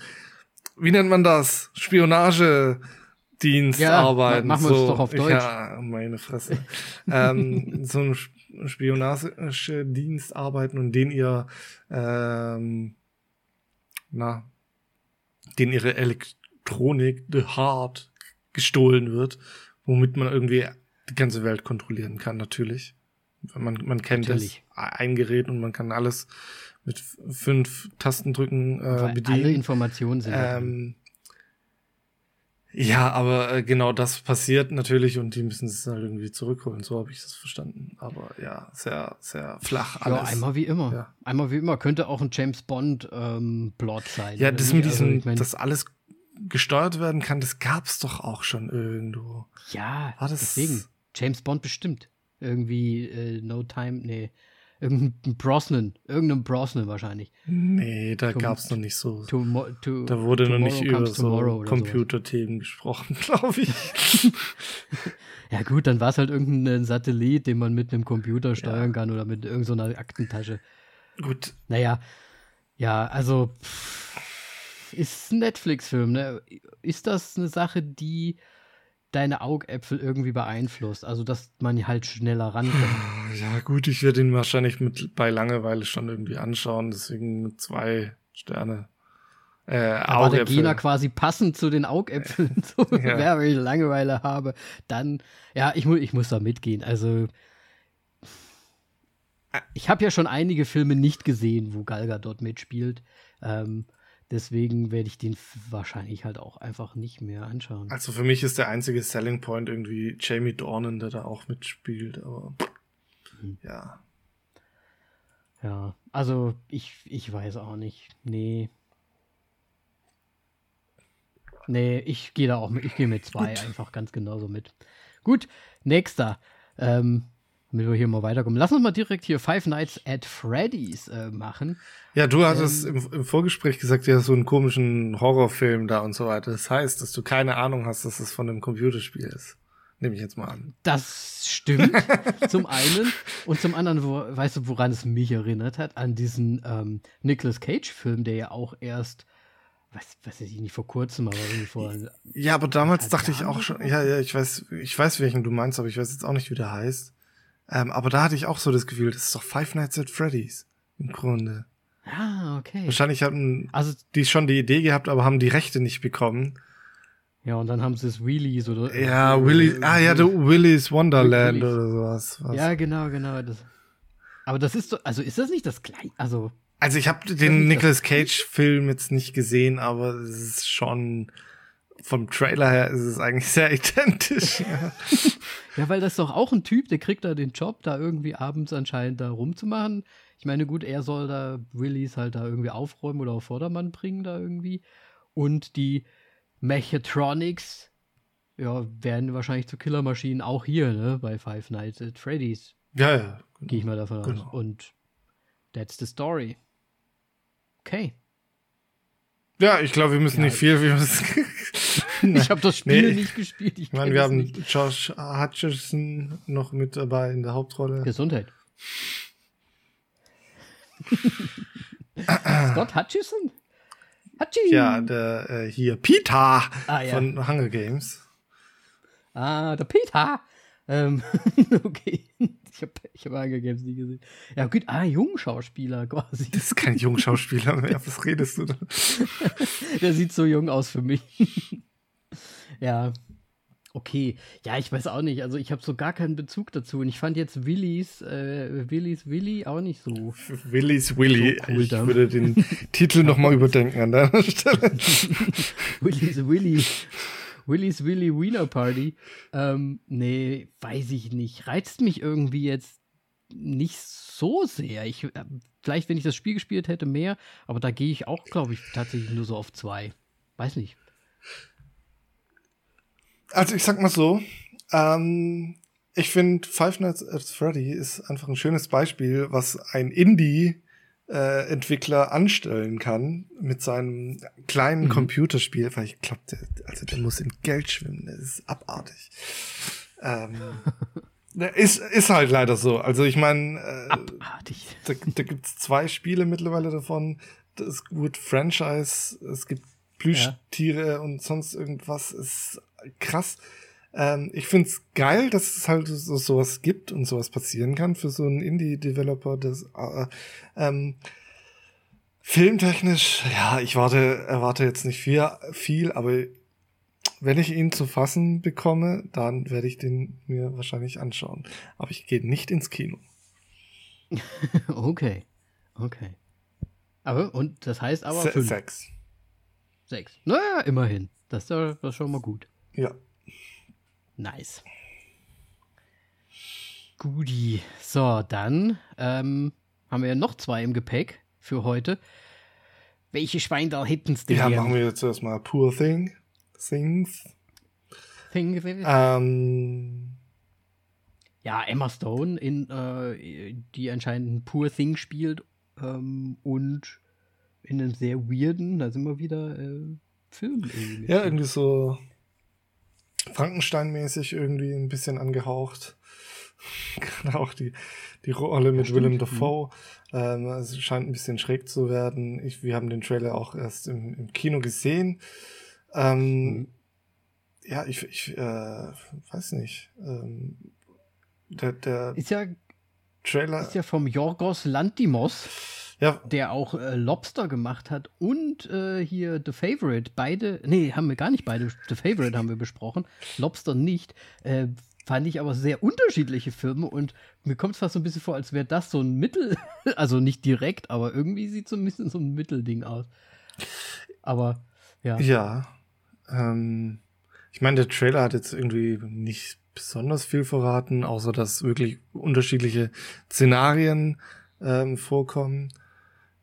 wie nennt man das? Spionagedienst Ja, arbeiten. ma- machen wir es so, doch auf Deutsch. Ja, meine Fresse. ähm, so ein Sp- Spionagedienst arbeiten und den ihr, ähm, na, den ihre Elektronik, the Heart, gestohlen wird, womit man irgendwie die ganze Welt kontrollieren kann, natürlich. Man, man kennt Natürlich. das ein Gerät und man kann alles mit fünf Tastendrücken äh, Weil alle bedienen. Informationen sind. Ähm, ja, aber äh, genau das passiert natürlich und die müssen es halt irgendwie zurückholen. So habe ich das verstanden. Aber ja, sehr, sehr flach alles. Ja, einmal wie immer. Ja. Einmal wie immer. Könnte auch ein James Bond ähm, Plot sein. Ja, das mit Also, diesem, ich mein, dass alles gesteuert werden kann, das gab's doch auch schon irgendwo. Ja, War das- deswegen. James Bond bestimmt. Irgendwie äh, No Time, nee. Irgendein Brosnan. Irgendein Brosnan wahrscheinlich. Nee, da Tom- gab's noch nicht so. To, Da wurde noch nicht über so Computerthemen gesprochen, (laughs) glaube ich. (laughs) Ja gut, dann war es halt irgendein Satellit, den man mit einem Computer steuern Ja. kann oder mit irgendeiner Aktentasche. Gut, Naja, ja, also pff, ist ein Netflix-Film, ne? Ist das eine Sache, die deine Augäpfel irgendwie beeinflusst? Also, dass man halt schneller rankommt. ja gut, ich werde ihn wahrscheinlich mit bei Langeweile schon irgendwie anschauen, deswegen zwei Sterne. Äh, Da war der. Gena quasi passend zu den Augäpfeln. (laughs) So, Ja. Wer wenn ich Langeweile habe, dann, ja, ich, mu ich muss da mitgehen. Also, ich habe ja schon einige Filme nicht gesehen, wo Galga dort mitspielt. Ähm, deswegen werde ich den wahrscheinlich halt auch einfach nicht mehr anschauen. Also für mich ist der einzige Selling Point irgendwie Jamie Dornan, der da auch mitspielt, aber Hm. ja. Ja, also ich, ich weiß auch nicht. Nee. Nee, ich gehe da auch mit, ich gehe mit zwei (laughs) einfach ganz genauso mit. Gut, nächster. Ähm, damit wir hier mal weiterkommen. Lass uns mal direkt hier Five Nights at Freddy's äh, machen. Ja, du hattest Ähm. im, im Vorgespräch gesagt, du hast so einen komischen Horrorfilm da und so weiter. Das heißt, dass du keine Ahnung hast, dass es von einem Computerspiel ist. Nehme ich jetzt mal an. Das stimmt, (laughs) zum einen. Und zum anderen, wo, weißt du, woran es mich erinnert hat? An diesen ähm, Nicolas Cage-Film, der ja auch erst, weiß, weiß ich nicht, vor kurzem, aber irgendwie vor Ja, aber damals Als dachte ich Jahren auch schon, ja, ja, ich weiß, ich weiß, welchen du meinst, aber ich weiß jetzt auch nicht, wie der heißt. Ähm, aber da hatte ich auch so das Gefühl, das ist doch Five Nights at Freddy's. Im Grunde. Ah, okay. Wahrscheinlich hatten Also, die schon die Idee gehabt, aber haben die Rechte nicht bekommen. ja, und dann haben sie es Wheelies oder. Ja, Willy, ah ja, der Willy's Wonderland Willy's. oder sowas. Was. Ja, genau, genau. Das. Aber das ist doch, also ist das nicht das gleiche? Also, Also ich habe den Nicolas Cage-Film jetzt nicht gesehen, aber es ist schon vom Trailer her ist es eigentlich sehr (laughs) identisch. ja. ja, weil das ist doch auch ein Typ, der kriegt da den Job, da irgendwie abends anscheinend da rumzumachen. Ich meine, gut, er soll da Willis halt da irgendwie aufräumen oder auf Vordermann bringen da irgendwie. Und die Mechatronics, ja, werden wahrscheinlich zu Killermaschinen auch hier, ne, bei Five Nights at Freddy's. Ja, ja. Genau. Gehe ich mal davon genau. aus. Und that's the story. Okay. Ja, ich glaube, wir müssen ja, nicht viel. Wir müssen (laughs) (laughs) ich habe das Spiel nee. nicht gespielt. Ich, ich meine, wir haben nicht. Josh Hutcherson noch mit dabei in der Hauptrolle. Gesundheit. (laughs) Scott Hutchison? Hutchison. Ja, der äh, hier Peter ah, ja. von Hunger Games. Ah, der Peter. Ähm, (laughs) okay. Ich habe ich hab Hunger Games nie gesehen. Ja, gut. Ah, Jungschauspieler quasi. Das ist kein Jungschauspieler mehr. Was redest du da? der sieht so jung aus für mich. Ja, okay. Ja, ich weiß auch nicht. Also ich habe so gar keinen Bezug dazu. Und ich fand jetzt Willys, äh, Willys Willy auch nicht so. Willys Willy. So cool ich dann. würde den (laughs) Titel nochmal überdenken an der Stelle. (laughs) Willys Willy. Willys Willy Wiener Party. Ähm, nee, weiß ich nicht. Reizt mich irgendwie jetzt nicht so sehr. Ich, äh, vielleicht, wenn ich das Spiel gespielt hätte, mehr. Aber da gehe ich auch, glaube ich, tatsächlich nur so auf zwei. Weiß nicht. Also ich sag mal so, ähm, ich finde Five Nights at Freddy ist einfach ein schönes Beispiel, was ein Indie äh, Entwickler anstellen kann mit seinem kleinen mhm. Computerspiel, weil ich glaube, der, also der muss in Geld schwimmen, das ist abartig. Ähm, (laughs) ist, ist halt leider so. Also ich meine, äh, abartig. Da, da gibt's zwei Spiele mittlerweile davon. Das gut Franchise, es gibt Plüschtiere ja. und sonst irgendwas. Ist krass. Ähm, ich find's geil, dass es halt so sowas gibt und sowas passieren kann für so einen Indie-Developer. Das äh, ähm, filmtechnisch, ja, ich warte, erwarte jetzt nicht viel, viel, aber wenn ich ihn zu fassen bekomme, dann werde ich den mir wahrscheinlich anschauen. Aber ich gehe nicht ins Kino. (laughs) okay, okay. Aber und das heißt aber Se fünf. sechs. Sechs. Naja, immerhin. Das ist ja das ist schon mal gut. Ja. Nice. Guti. So, dann ähm, haben wir ja noch zwei im Gepäck für heute. Welche Schweindal hätten's denn? Ja, machen wir jetzt erstmal Poor Thing. Things. Thing. Ähm. Ja, Emma Stone, in, äh, die anscheinend ein Poor Thing spielt ähm, und in einem sehr weirden, da sind wir wieder, äh, Film. Irgendwie ja, irgendwie so Frankenstein-mäßig irgendwie ein bisschen angehaucht. (laughs) Gerade auch die, die Rolle mit ja, Willem Dafoe. Ähm, es scheint ein bisschen schräg zu werden. Ich, wir haben den Trailer auch erst im, im Kino gesehen. Ähm, mhm. Ja, ich, ich äh, weiß nicht. Ähm, der, der ist ja, Trailer ist ja vom Jorgos Lantimos ja. der auch äh, Lobster gemacht hat und äh, hier The Favorite. Beide, nee, haben wir gar nicht beide. The Favorite haben wir besprochen, Lobster nicht. Äh, fand ich aber sehr unterschiedliche Filme und mir kommt es fast so ein bisschen vor, als wäre das so ein Mittel, (laughs) also nicht direkt, aber irgendwie sieht so ein bisschen so ein Mittelding aus. Aber ja. Ja. Ähm, ich meine, der Trailer hat jetzt irgendwie nicht besonders viel verraten, außer dass wirklich unterschiedliche Szenarien ähm, vorkommen.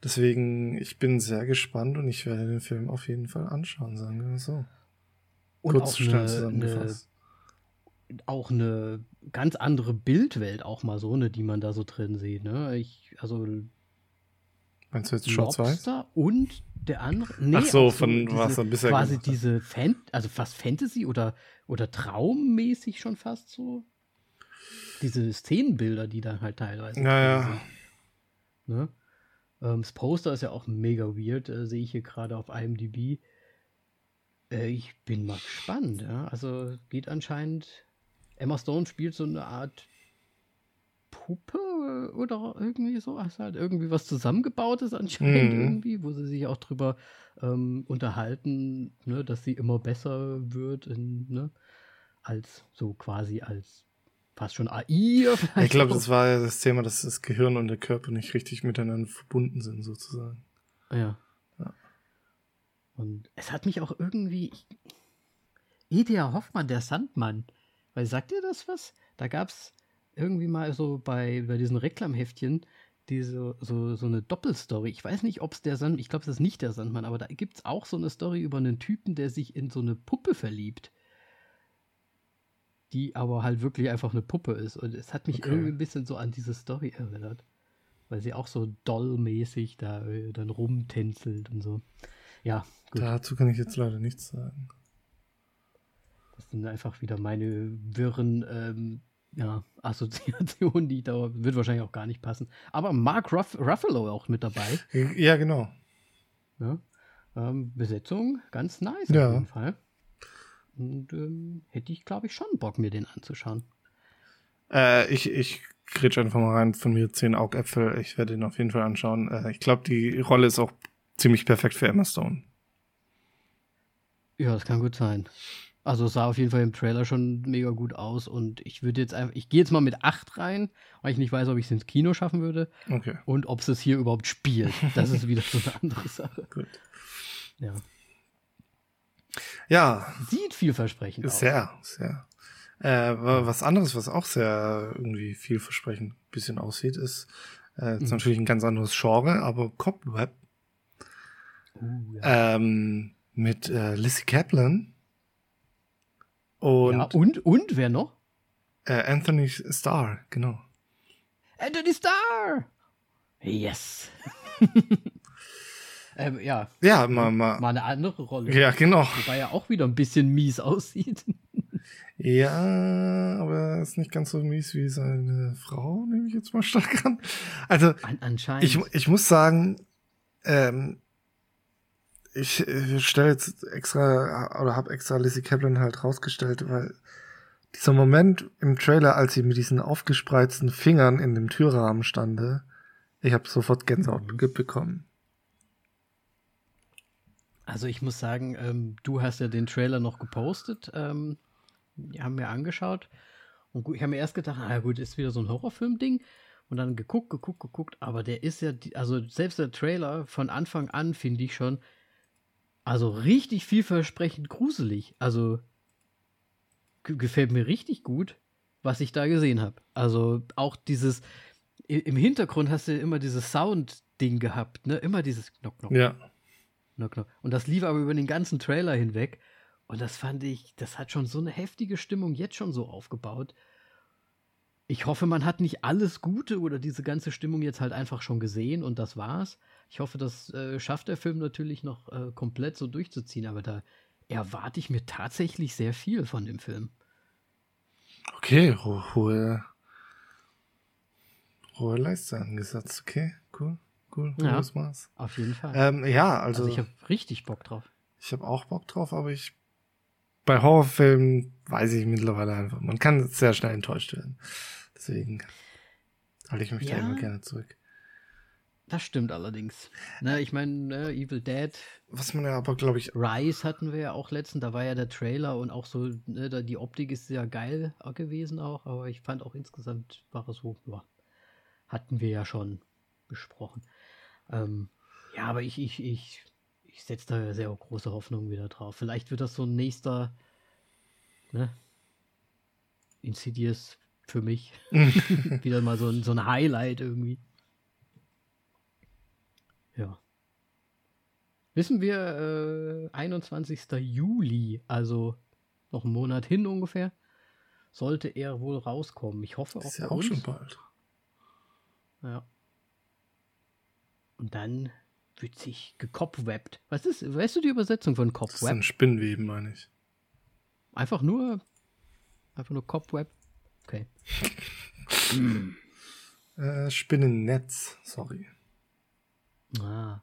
Deswegen, ich bin sehr gespannt und ich werde den Film auf jeden Fall anschauen, sagen wir so. Und Kurz auch eine, zusammengefasst. Eine, auch eine ganz andere Bildwelt auch mal so, ne, die man da so drin sieht, ne? Ich, also Meinst du jetzt schwarz-weiß? Und der andere. Nee, Ach so, von diese, was er bisher Quasi diese Fan, also fast Fantasy oder, oder traummäßig schon fast so. Diese Szenenbilder, die dann halt teilweise. Naja. Ne? Ähm, das Poster ist ja auch mega weird, äh, sehe ich hier gerade auf IMDb. Äh, ich bin mal gespannt. Ja? Also geht anscheinend. Emma Stone spielt so eine Art Puppe oder irgendwie so. Also halt irgendwie was zusammengebautes anscheinend mhm. irgendwie, wo sie sich auch drüber ähm, unterhalten, ne, dass sie immer besser wird, in, ne, als so quasi als fast schon AI. Ich glaube, das war ja das Thema, dass das Gehirn und der Körper nicht richtig miteinander verbunden sind, sozusagen. Ja. Ja. Und es hat mich auch irgendwie. Idea Hoffmann, der Sandmann. Weil sagt ihr das was? Da gab es irgendwie mal so bei, bei diesen Reklamheftchen diese, so, so eine Doppelstory. Ich weiß nicht, ob es der Sandmann, ich glaube, es ist nicht der Sandmann, aber da gibt es auch so eine Story über einen Typen, der sich in so eine Puppe verliebt. Die aber halt wirklich einfach eine Puppe ist. Und es hat mich Okay. irgendwie ein bisschen so an diese Story erinnert. Weil sie auch so dollmäßig da äh, dann rumtänzelt und so. Ja, gut. Dazu kann ich jetzt leider nichts sagen. Das sind einfach wieder meine wirren ähm, ja, (laughs) Assoziationen, die da wird wahrscheinlich auch gar nicht passen. Aber Mark Ruff Ruffalo auch mit dabei. Ja, genau. Ja. Ähm, Besetzung ganz nice Ja. auf jeden Fall. Und ähm, hätte ich, glaube ich, schon Bock, mir den anzuschauen. Äh, ich, ich grätsch einfach mal rein von mir zehn Augäpfel. Ich werde ihn auf jeden Fall anschauen. Äh, ich glaube, die Rolle ist auch ziemlich perfekt für Emma Stone. Ja, das kann gut sein. Also es sah auf jeden Fall im Trailer schon mega gut aus und ich würde jetzt einfach, ich gehe jetzt mal mit 8 rein, weil ich nicht weiß, ob ich es ins Kino schaffen würde Okay, und ob es es hier überhaupt spielt. Das ist wieder so eine andere Sache. gut. Ja. Ja, Sieht vielversprechend aus. sehr, sehr. Äh, wa- was anderes, was auch sehr irgendwie vielversprechend ein bisschen aussieht, ist, äh, ist Mhm. natürlich ein ganz anderes Genre, aber Cobweb Uh, ja. ähm, mit äh, Lizzie Kaplan und, ja, und, und wer noch? äh, Anthony Starr, genau. Anthony Starr! Yes! (laughs) ähm, ja, Ja, mal, mal, mal eine andere Rolle. ja, genau. Wobei er auch wieder ein bisschen mies aussieht. Ja, aber er ist nicht ganz so mies wie seine Frau, nehme ich jetzt mal stark an. Also, An, anscheinend. ich, ich muss sagen, ähm, ich, ich stelle jetzt extra oder habe extra Lizzie Kaplan halt rausgestellt, weil dieser Moment im Trailer, als sie mit diesen aufgespreizten Fingern in dem Türrahmen stande, ich habe sofort Gänsehaut Mhm. bekommen. Also ich muss sagen, ähm, du hast ja den Trailer noch gepostet. Ähm, die haben mir angeschaut. Und ich habe mir erst gedacht, na gut, ist wieder so ein Horrorfilm-Ding. Und dann geguckt, geguckt, geguckt. Aber der ist ja, also selbst der Trailer von Anfang an finde ich schon, also richtig vielversprechend gruselig. Also ge- gefällt mir richtig gut, was ich da gesehen habe. Also auch dieses, im Hintergrund hast du immer dieses Sound-Ding gehabt, ne? Immer dieses Knock, Knock, Ja, na klar. Und das lief aber über den ganzen Trailer hinweg. Und das fand ich, das hat schon so eine heftige Stimmung jetzt schon so aufgebaut. Ich hoffe, man hat nicht alles Gute oder diese ganze Stimmung jetzt halt einfach schon gesehen und das war's. Ich hoffe, das äh, schafft der Film natürlich noch äh, komplett so durchzuziehen, aber da erwarte ich mir tatsächlich sehr viel von dem Film. okay, ho hohe, hohe Leiste angesetzt, okay, cool, cool, Ja. Maß. Auf jeden Fall. Ähm, ja, also, also ich habe richtig Bock drauf. Ich habe auch Bock drauf, aber ich bei Horrorfilmen weiß ich mittlerweile einfach, man kann sehr schnell enttäuscht werden. Deswegen halte ich mich da Ja. immer gerne zurück. Das stimmt allerdings. Ne, ich meine, ne, Evil Dead, Was man ja aber, glaube ich, Rise hatten wir ja auch letztens, da war ja der Trailer und auch so, ne, da, die Optik ist sehr geil gewesen auch, aber ich fand auch insgesamt war es so, ja, hatten wir ja schon besprochen. Ähm, ja, aber ich, ich, ich, ich setze da sehr große Hoffnung wieder drauf. Vielleicht wird das so ein nächster, ne, Insidious für mich. (laughs) wieder mal so ein, so ein Highlight irgendwie. Ja. Wissen wir, äh, 21. Juli, also noch einen Monat hin ungefähr, sollte er wohl rauskommen. Ich hoffe auch ist ja auch uns. schon bald. Ja. Und dann wird sich gekopfwebbt. Was ist, weißt du die Übersetzung von Das ist Cobweb? ein Spinnweben, meine ich. Einfach nur, einfach nur Cobweb. Okay. (laughs) Äh, Spinnennetz, sorry. Ah.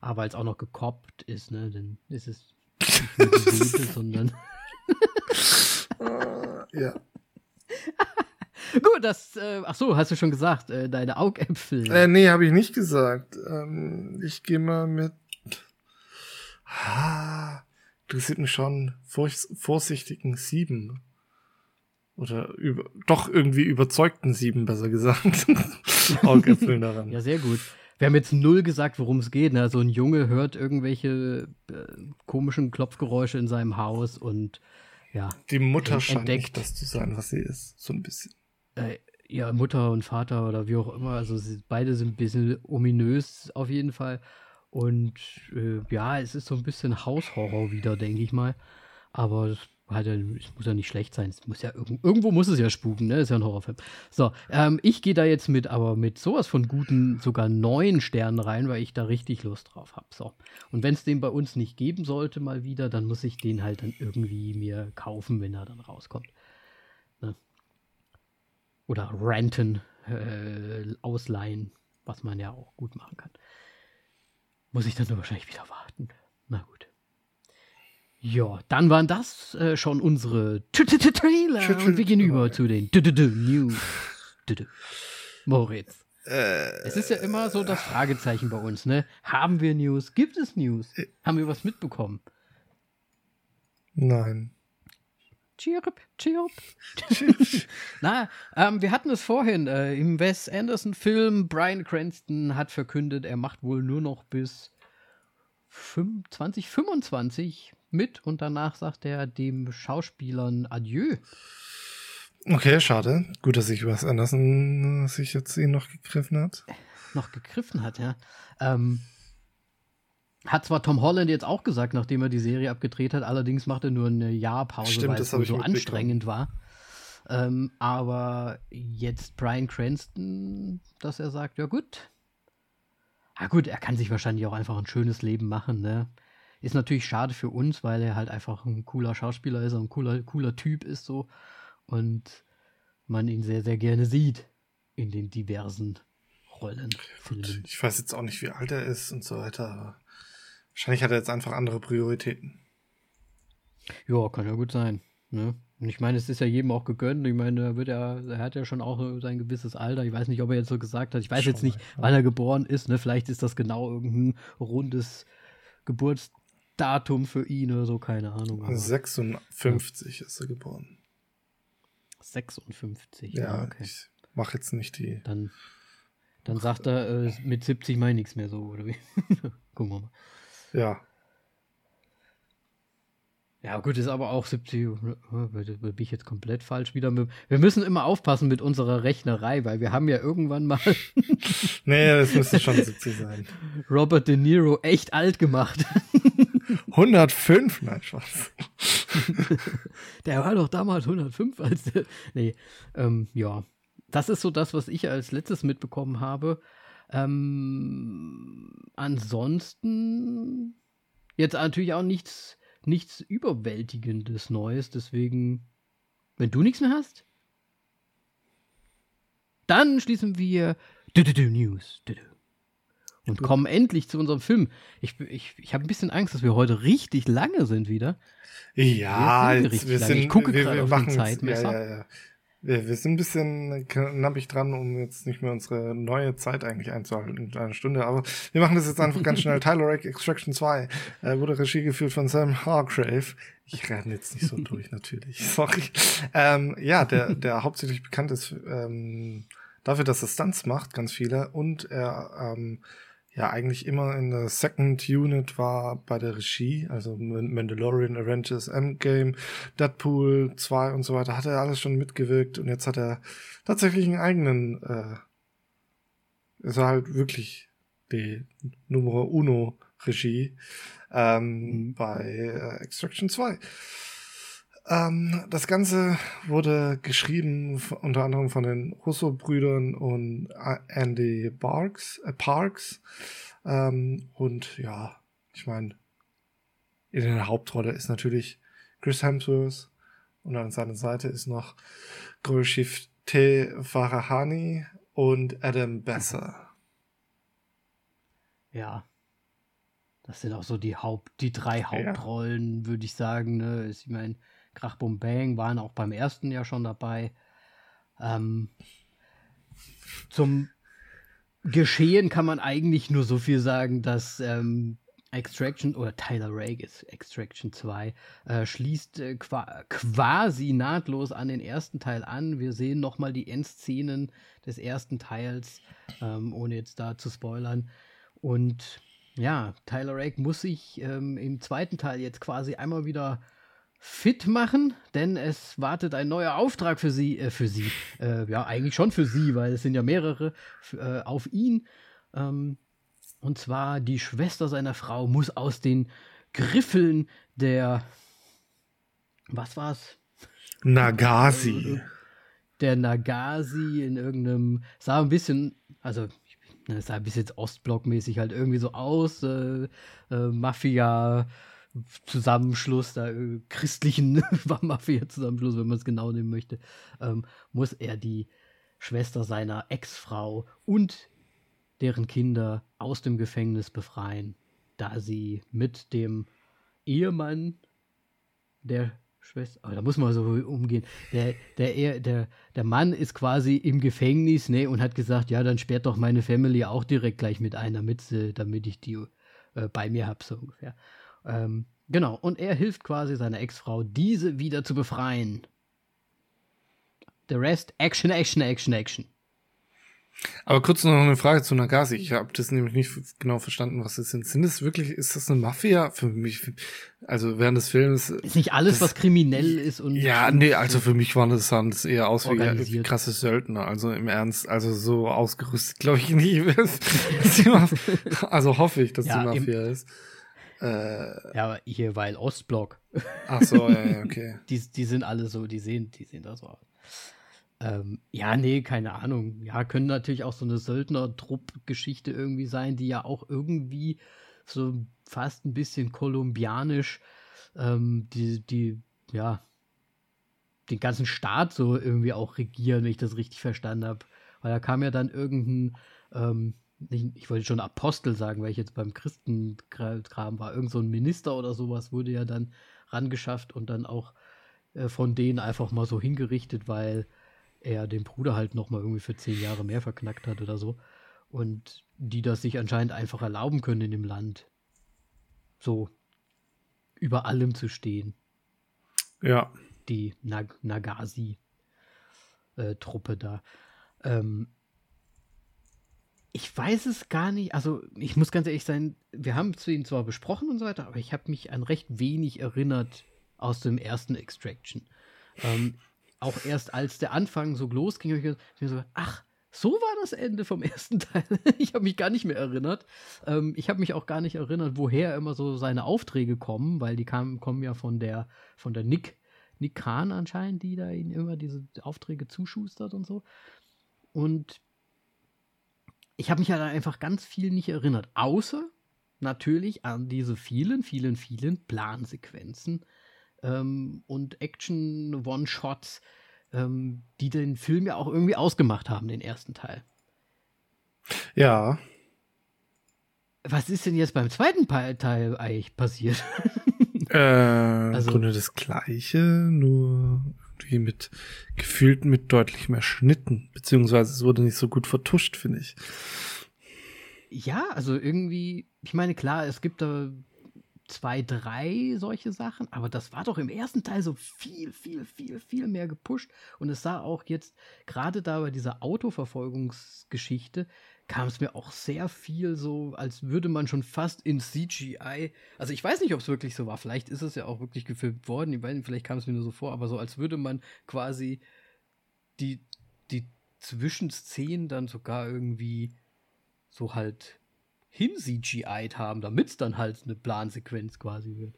Aber weil es auch noch gekoppt ist, ne, dann ist es (laughs) nicht nur Webe, sondern. Äh, ja. (laughs) Gut, das, äh, ach so, hast du schon gesagt, äh, deine Augäpfel. Äh, nee, habe ich nicht gesagt. Ähm, ich gehe mal mit. Ah, interessiert mich schon. Vorsicht, vorsichtigen sieben. oder über, doch irgendwie überzeugten sieben, besser gesagt, (laughs) Augäpfeln daran. Ja, sehr gut. Wir haben jetzt null gesagt, worum es geht. Ne? So ein Junge hört irgendwelche äh, komischen Klopfgeräusche in seinem Haus und ja. Die Mutter scheint nicht das zu sein, was sie ist. So ein bisschen. Äh, ja, Mutter und Vater oder wie auch immer. Also sie, beide sind ein bisschen ominös auf jeden Fall. Und äh, ja, es ist so ein bisschen Haushorror wieder, denke ich mal. Aber halt, es muss ja nicht schlecht sein. Es muss ja irgendwo muss es ja spuken, ne? Ist ja ein Horrorfilm. So, ähm, ich gehe da jetzt mit, aber mit sowas von guten, sogar neun Sternen rein, weil ich da richtig Lust drauf habe. So. Und wenn es den bei uns nicht geben sollte, mal wieder, dann muss ich den halt dann irgendwie mir kaufen, wenn er dann rauskommt. Ne? Oder renten, äh, ausleihen, was man ja auch gut machen kann. Muss ich dann nur wahrscheinlich wieder warten. Na gut. Ja, dann waren das äh, schon unsere Trailer und wir gehen über zu den News. Moritz. Es ist ja immer so das Fragezeichen bei uns, ne? Haben wir News? Gibt es News? Haben wir was mitbekommen? Nein. Chirp, chirp. (laughs) Na, ähm, wir hatten es vorhin äh, im Wes Anderson-Film. Brian Cranston hat verkündet, er macht wohl nur noch bis 2025 mit und danach sagt er dem Schauspielern Adieu. Okay, schade. Gut, dass sich Wes Anderson sich jetzt ihn noch gegriffen hat. Noch gegriffen hat, ja. Ähm, hat zwar Tom Holland jetzt auch gesagt, nachdem er die Serie abgedreht hat, allerdings macht er nur eine Jahrpause, weil es so anstrengend war. Ähm, aber jetzt Brian Cranston, dass er sagt, ja gut. Ah gut, er kann sich wahrscheinlich auch einfach ein schönes Leben machen, ne? Ist natürlich schade für uns, weil er halt einfach ein cooler Schauspieler ist und ein cooler, cooler Typ ist so. Und man ihn sehr, sehr gerne sieht in den diversen Rollen. Filmen. Ich weiß jetzt auch nicht, wie alt er ist und so weiter. Wahrscheinlich hat er jetzt einfach andere Prioritäten. Ja, kann ja gut sein. Ne? Und ich meine, es ist ja jedem auch gegönnt. Ich meine, er, wird ja, er hat ja schon auch sein gewisses Alter. Ich weiß nicht, ob er jetzt so gesagt hat. Ich weiß schon jetzt nicht, wann er geboren ist. Ne? Vielleicht ist das genau irgendein rundes Geburts Datum für ihn oder so, keine Ahnung. Aber, 56 ja. ist er geboren. 56, ja, ja okay. Ich mach jetzt nicht die. Dann, dann sagt er, äh, mit 70 meine ich nichts mehr so, oder wie? (laughs) Gucken wir mal. Ja. Ja, gut, ist aber auch 70. Bin ich jetzt komplett falsch wieder. Wir müssen immer aufpassen mit unserer Rechnerei, weil wir haben ja irgendwann mal. (laughs) nee, das müsste schon 70 sein. Robert De Niro echt alt gemacht. (laughs) 105? Nein, Spaß. der war doch damals 105 als der. Nee, ähm, ja. Das ist so das, was ich als letztes mitbekommen habe. Ähm, ansonsten jetzt natürlich auch nichts, nichts Überwältigendes Neues. Deswegen, wenn du nichts mehr hast, dann schließen wir News und kommen endlich zu unserem Film. Ich, ich, ich habe ein bisschen Angst, dass wir heute richtig lange sind wieder. Ja, wir, jetzt, wir sind, ich gucke gerade auf die Zeitmesser. Ja, ja, ja. Wir, wir sind ein bisschen knappig dran, um jetzt nicht mehr unsere neue Zeit eigentlich einzuhalten in einer Stunde. Aber wir machen das jetzt einfach ganz schnell. (laughs) Tyler Rake Extraction 2 äh, wurde Regie geführt von Sam Hargrave. Ich renne jetzt nicht so (laughs) durch, natürlich. Sorry. Ähm, ja, der, der hauptsächlich bekannt ist ähm, dafür, dass er Stunts macht, ganz viele. Und er ähm, ja eigentlich immer in der Second Unit war bei der Regie, also Mandalorian, Avengers, Endgame, Deadpool 2 und so weiter, hat er alles schon mitgewirkt und jetzt hat er tatsächlich einen eigenen, äh, ist er halt wirklich die Numero Uno Regie ähm, mhm. bei äh, Extraction 2. Ähm, das Ganze wurde geschrieben unter anderem von den Russo-Brüdern und Andy Barks, äh, Parks. Ähm, und ja, ich meine, in der Hauptrolle ist natürlich Chris Hemsworth und an seiner Seite ist noch Gurshif T. Farahani und Adam Besser. Ja. Das sind auch so die Haupt, die drei Hauptrollen, ja. würde ich sagen. Ne? Ich meine, Krach Bum Bang waren auch beim ersten Jahr schon dabei. Ähm, zum Geschehen kann man eigentlich nur so viel sagen, dass ähm, Extraction oder Tyler Rake ist Extraction 2, äh, schließt äh, qua quasi nahtlos an den ersten Teil an. Wir sehen nochmal die Endszenen des ersten Teils, ähm, ohne jetzt da zu spoilern. Und ja, Tyler Rake muss sich ähm, im zweiten Teil jetzt quasi einmal wieder fit machen, denn es wartet ein neuer Auftrag für sie, äh, für sie, äh, ja, eigentlich schon für sie, weil es sind ja mehrere äh, auf ihn. Ähm, und zwar die Schwester seiner Frau muss aus den Griffeln der, was war's? Nagasi. Der Nagasi in irgendeinem, sah ein bisschen, also es sah ein bisschen Ostblockmäßig halt irgendwie so aus, äh, äh, Mafia, Zusammenschluss, da äh, christlichen (laughs) Mafia-Zusammenschluss, wenn man es genau nehmen möchte, ähm, muss er die Schwester seiner Ex-Frau und deren Kinder aus dem Gefängnis befreien, da sie mit dem Ehemann der Schwester, aber da muss man so umgehen. Der, der, der, der Mann ist quasi im Gefängnis, ne, und hat gesagt, ja, dann sperrt doch meine Family auch direkt gleich mit ein, damit, sie, damit ich die äh, bei mir habe, so ungefähr. Ähm, genau, und er hilft quasi seiner Ex-Frau, diese wieder zu befreien. The rest, Action, Action, Action, Action. Aber kurz noch eine Frage zu Nagasi. Ich habe das nämlich nicht genau verstanden, was das sind. Sind das wirklich, ist das eine Mafia? Für mich, also während des Films. Ist nicht alles, das, was kriminell ist und. Ja, nee, also für mich waren das, sahen das eher aus wie, wie krasse Söldner. Also im Ernst, also so ausgerüstet, glaube ich nicht. (laughs) also hoffe ich, dass ja, die Mafia ist. Äh, ja, aber hier, weil Ostblock. Ach so, ja, (laughs) okay. die, die sind alle so, die sehen, die sehen da so aus. Ähm, ja, nee, keine Ahnung. Ja, können natürlich auch so eine Söldner-Trupp-Geschichte irgendwie sein, die ja auch irgendwie so fast ein bisschen kolumbianisch ähm, die, die, ja, den ganzen Staat so irgendwie auch regieren, wenn ich das richtig verstanden habe. Weil da kam ja dann irgendein, ähm, ich, ich, wollte schon Apostel sagen, weil ich jetzt beim Christenkram war, irgend so ein Minister oder sowas wurde ja dann rangeschafft und dann auch äh, von denen einfach mal so hingerichtet, weil er den Bruder halt nochmal irgendwie für zehn Jahre mehr verknackt hat oder so. Und die das sich anscheinend einfach erlauben können in dem Land. So über allem zu stehen. Ja. Die Nag Nagasi-Truppe äh, da. Ähm, ich weiß es gar nicht. Also, ich muss ganz ehrlich sein, wir haben es ihn zwar besprochen und so weiter, aber ich habe mich an recht wenig erinnert aus dem ersten Extraction. Ähm, auch erst als der Anfang so losging, habe ich mir so, ach, so war das Ende vom ersten (laughs) Teil. ich habe mich gar nicht mehr erinnert. Ähm, ich habe mich auch gar nicht erinnert, woher immer so seine Aufträge kommen, weil die kamen, kommen ja von der, von der Nick, Nick Kahn anscheinend, die da ihnen immer diese Aufträge zuschustert und so. Und ich habe mich halt einfach ganz viel nicht erinnert, außer natürlich an diese vielen, vielen, vielen Plansequenzen, ähm, und Action-One-Shots, ähm, die den Film ja auch irgendwie ausgemacht haben, den ersten Teil. Ja. Was ist denn jetzt beim zweiten Teil eigentlich passiert? (laughs) äh, also, Im Grunde das Gleiche, nur irgendwie mit gefühlt mit deutlich mehr Schnitten, beziehungsweise es wurde nicht so gut vertuscht, finde ich. Ja, also irgendwie, ich meine, klar, es gibt da zwei, drei solche Sachen, aber das war doch im ersten Teil so viel, viel, viel, viel mehr gepusht. Und es sah auch jetzt, gerade da bei dieser Autoverfolgungsgeschichte, kam es mir auch sehr viel so, als würde man schon fast in CGI, also ich weiß nicht, ob es wirklich so war, vielleicht ist es ja auch wirklich gefilmt worden, ich weiß nicht, vielleicht kam es mir nur so vor, aber so, als würde man quasi die, die Zwischenszenen dann sogar irgendwie so halt hin CGI'd haben, damit es dann halt eine Plansequenz quasi wird.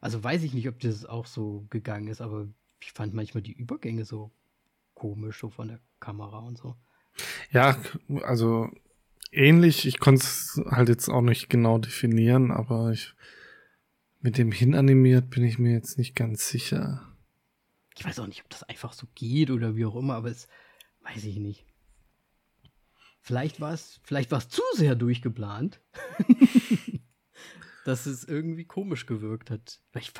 Also weiß ich nicht, ob das auch so gegangen ist, aber ich fand manchmal die Übergänge so komisch, so von der Kamera und so. Ja, also ähnlich. Ich konnte es halt jetzt auch nicht genau definieren, aber ich mit dem hinanimiert bin ich mir jetzt nicht ganz sicher. Ich weiß auch nicht, ob das einfach so geht oder wie auch immer, aber es weiß ich nicht. Vielleicht war es vielleicht war's zu sehr durchgeplant, (laughs) dass es irgendwie komisch gewirkt hat. Ich,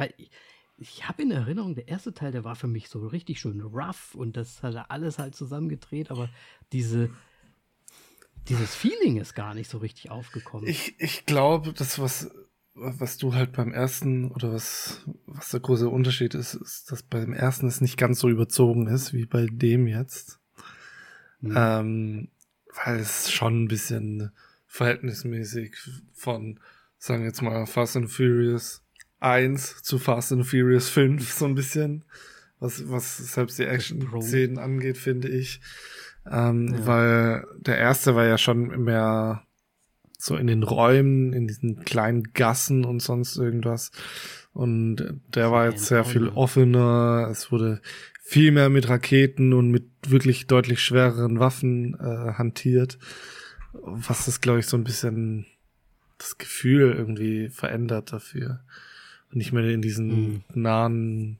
ich habe in Erinnerung, der erste Teil, der war für mich so richtig schön rough und das hat er alles halt zusammengedreht, aber diese, dieses Feeling ist gar nicht so richtig aufgekommen. Ich, ich glaube, das, was, was du halt beim ersten oder was, was der große Unterschied ist, ist, dass beim ersten es nicht ganz so überzogen ist wie bei dem jetzt. Mhm. Ähm, weil es schon ein bisschen verhältnismäßig von, sagen wir jetzt mal, Fast and Furious 1 zu Fast and Furious 5 so ein bisschen, was, was selbst die Action-Szenen angeht, finde ich. Ähm, ja. Weil der erste war ja schon mehr so in den Räumen, in diesen kleinen Gassen und sonst irgendwas. Und der war jetzt sehr viel offener. Es wurde viel mehr mit Raketen und mit wirklich deutlich schwereren Waffen äh, hantiert. Was das, glaube ich, so ein bisschen das Gefühl irgendwie verändert dafür. Nicht mehr in diesen mhm. nahen,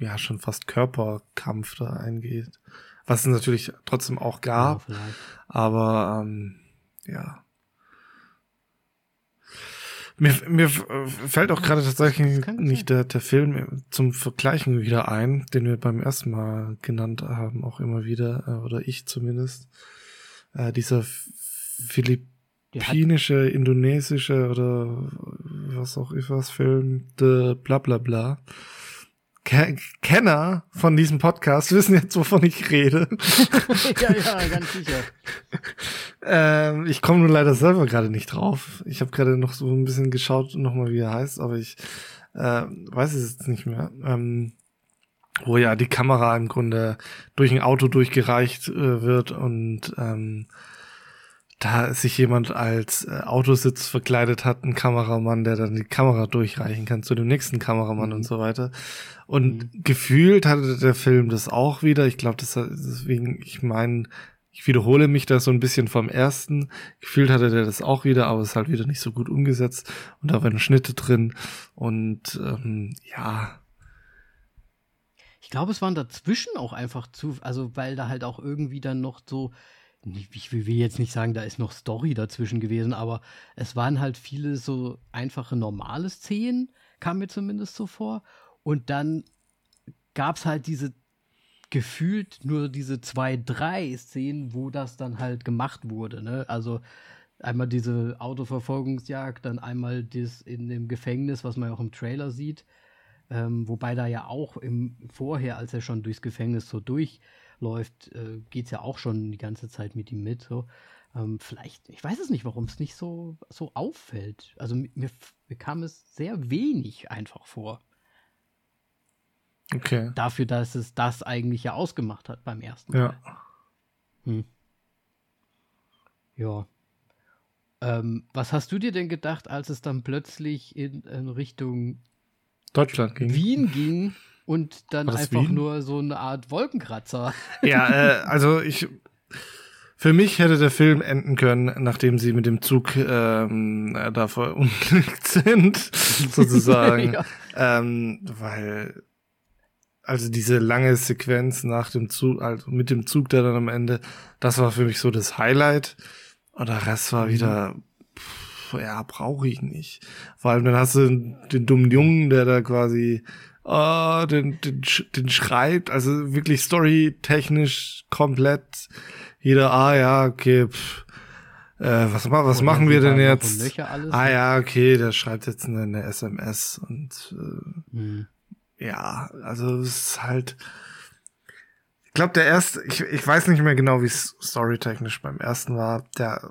ja, schon fast Körperkampf da eingeht. Was es natürlich trotzdem auch gab. Ja, aber ähm, ja. Mir, mir fällt auch gerade tatsächlich nicht der, der Film zum Vergleichen wieder ein, den wir beim ersten Mal genannt haben, auch immer wieder, äh, oder ich zumindest. Äh, dieser philippinische, indonesische oder was auch immer was Film, de bla bla bla. Kenner von diesem Podcast wissen jetzt, wovon ich rede. (laughs) ja, ja, ganz sicher. ähm, ich komme nur leider selber gerade nicht drauf. Ich habe gerade noch so ein bisschen geschaut, nochmal wie er heißt, aber ich äh, weiß es jetzt nicht mehr. Ähm, wo ja die Kamera im Grunde durch ein Auto durchgereicht äh, wird und ähm, da sich jemand als äh, Autositz verkleidet hat, ein Kameramann, der dann die Kamera durchreichen kann zu dem nächsten Kameramann mhm. und so weiter. Und mhm. gefühlt hatte der Film das auch wieder. Ich glaube, das deswegen, ich meine, ich wiederhole mich da so ein bisschen vom ersten. Gefühlt hatte der das auch wieder, aber es ist halt wieder nicht so gut umgesetzt. Und da waren Schnitte drin. Und ähm, ja. Ich glaube, es waren dazwischen auch einfach zu, also weil da halt auch irgendwie dann noch so ich will jetzt nicht sagen, da ist noch Story dazwischen gewesen, aber es waren halt viele so einfache normale Szenen, kam mir zumindest so vor. Und dann gab es halt diese gefühlt nur diese zwei, drei Szenen, wo das dann halt gemacht wurde. Ne? Also einmal diese Autoverfolgungsjagd, dann einmal das in dem Gefängnis, was man ja auch im Trailer sieht. Ähm, wobei da ja auch im Vorher, als er schon durchs Gefängnis so durch läuft, äh, geht es ja auch schon die ganze Zeit mit ihm mit. So. Ähm, vielleicht, ich weiß es nicht, warum es nicht so, so auffällt. Also mir, mir kam es sehr wenig einfach vor. Okay. Dafür, dass es das eigentlich ja ausgemacht hat beim ersten Mal. Ja. Hm. Ja. Ähm, was hast du dir denn gedacht, als es dann plötzlich in, in Richtung Deutschland ging? Wien ging (laughs) und dann einfach Wien? nur so eine Art Wolkenkratzer. Ja, äh, also ich. Für mich hätte der Film enden können, nachdem sie mit dem Zug ähm, äh, da verunglückt sind, (laughs) sozusagen. ja. ähm, weil, also diese lange Sequenz nach dem Zug, also mit dem Zug da dann am Ende, das war für mich so das Highlight. Und der Rest war mhm. wieder, pff, ja, brauche ich nicht. Vor allem dann hast du den dummen Jungen, der da quasi oh, den, den, den schreibt, also wirklich storytechnisch komplett jeder, ah ja, okay, pff, äh, was, was machen wir denn jetzt? ah ja, okay, der schreibt jetzt eine, eine SMS und äh, hm. ja, also es ist halt. Ich glaube, der erste, ich, ich weiß nicht mehr genau, wie es storytechnisch beim ersten war. Der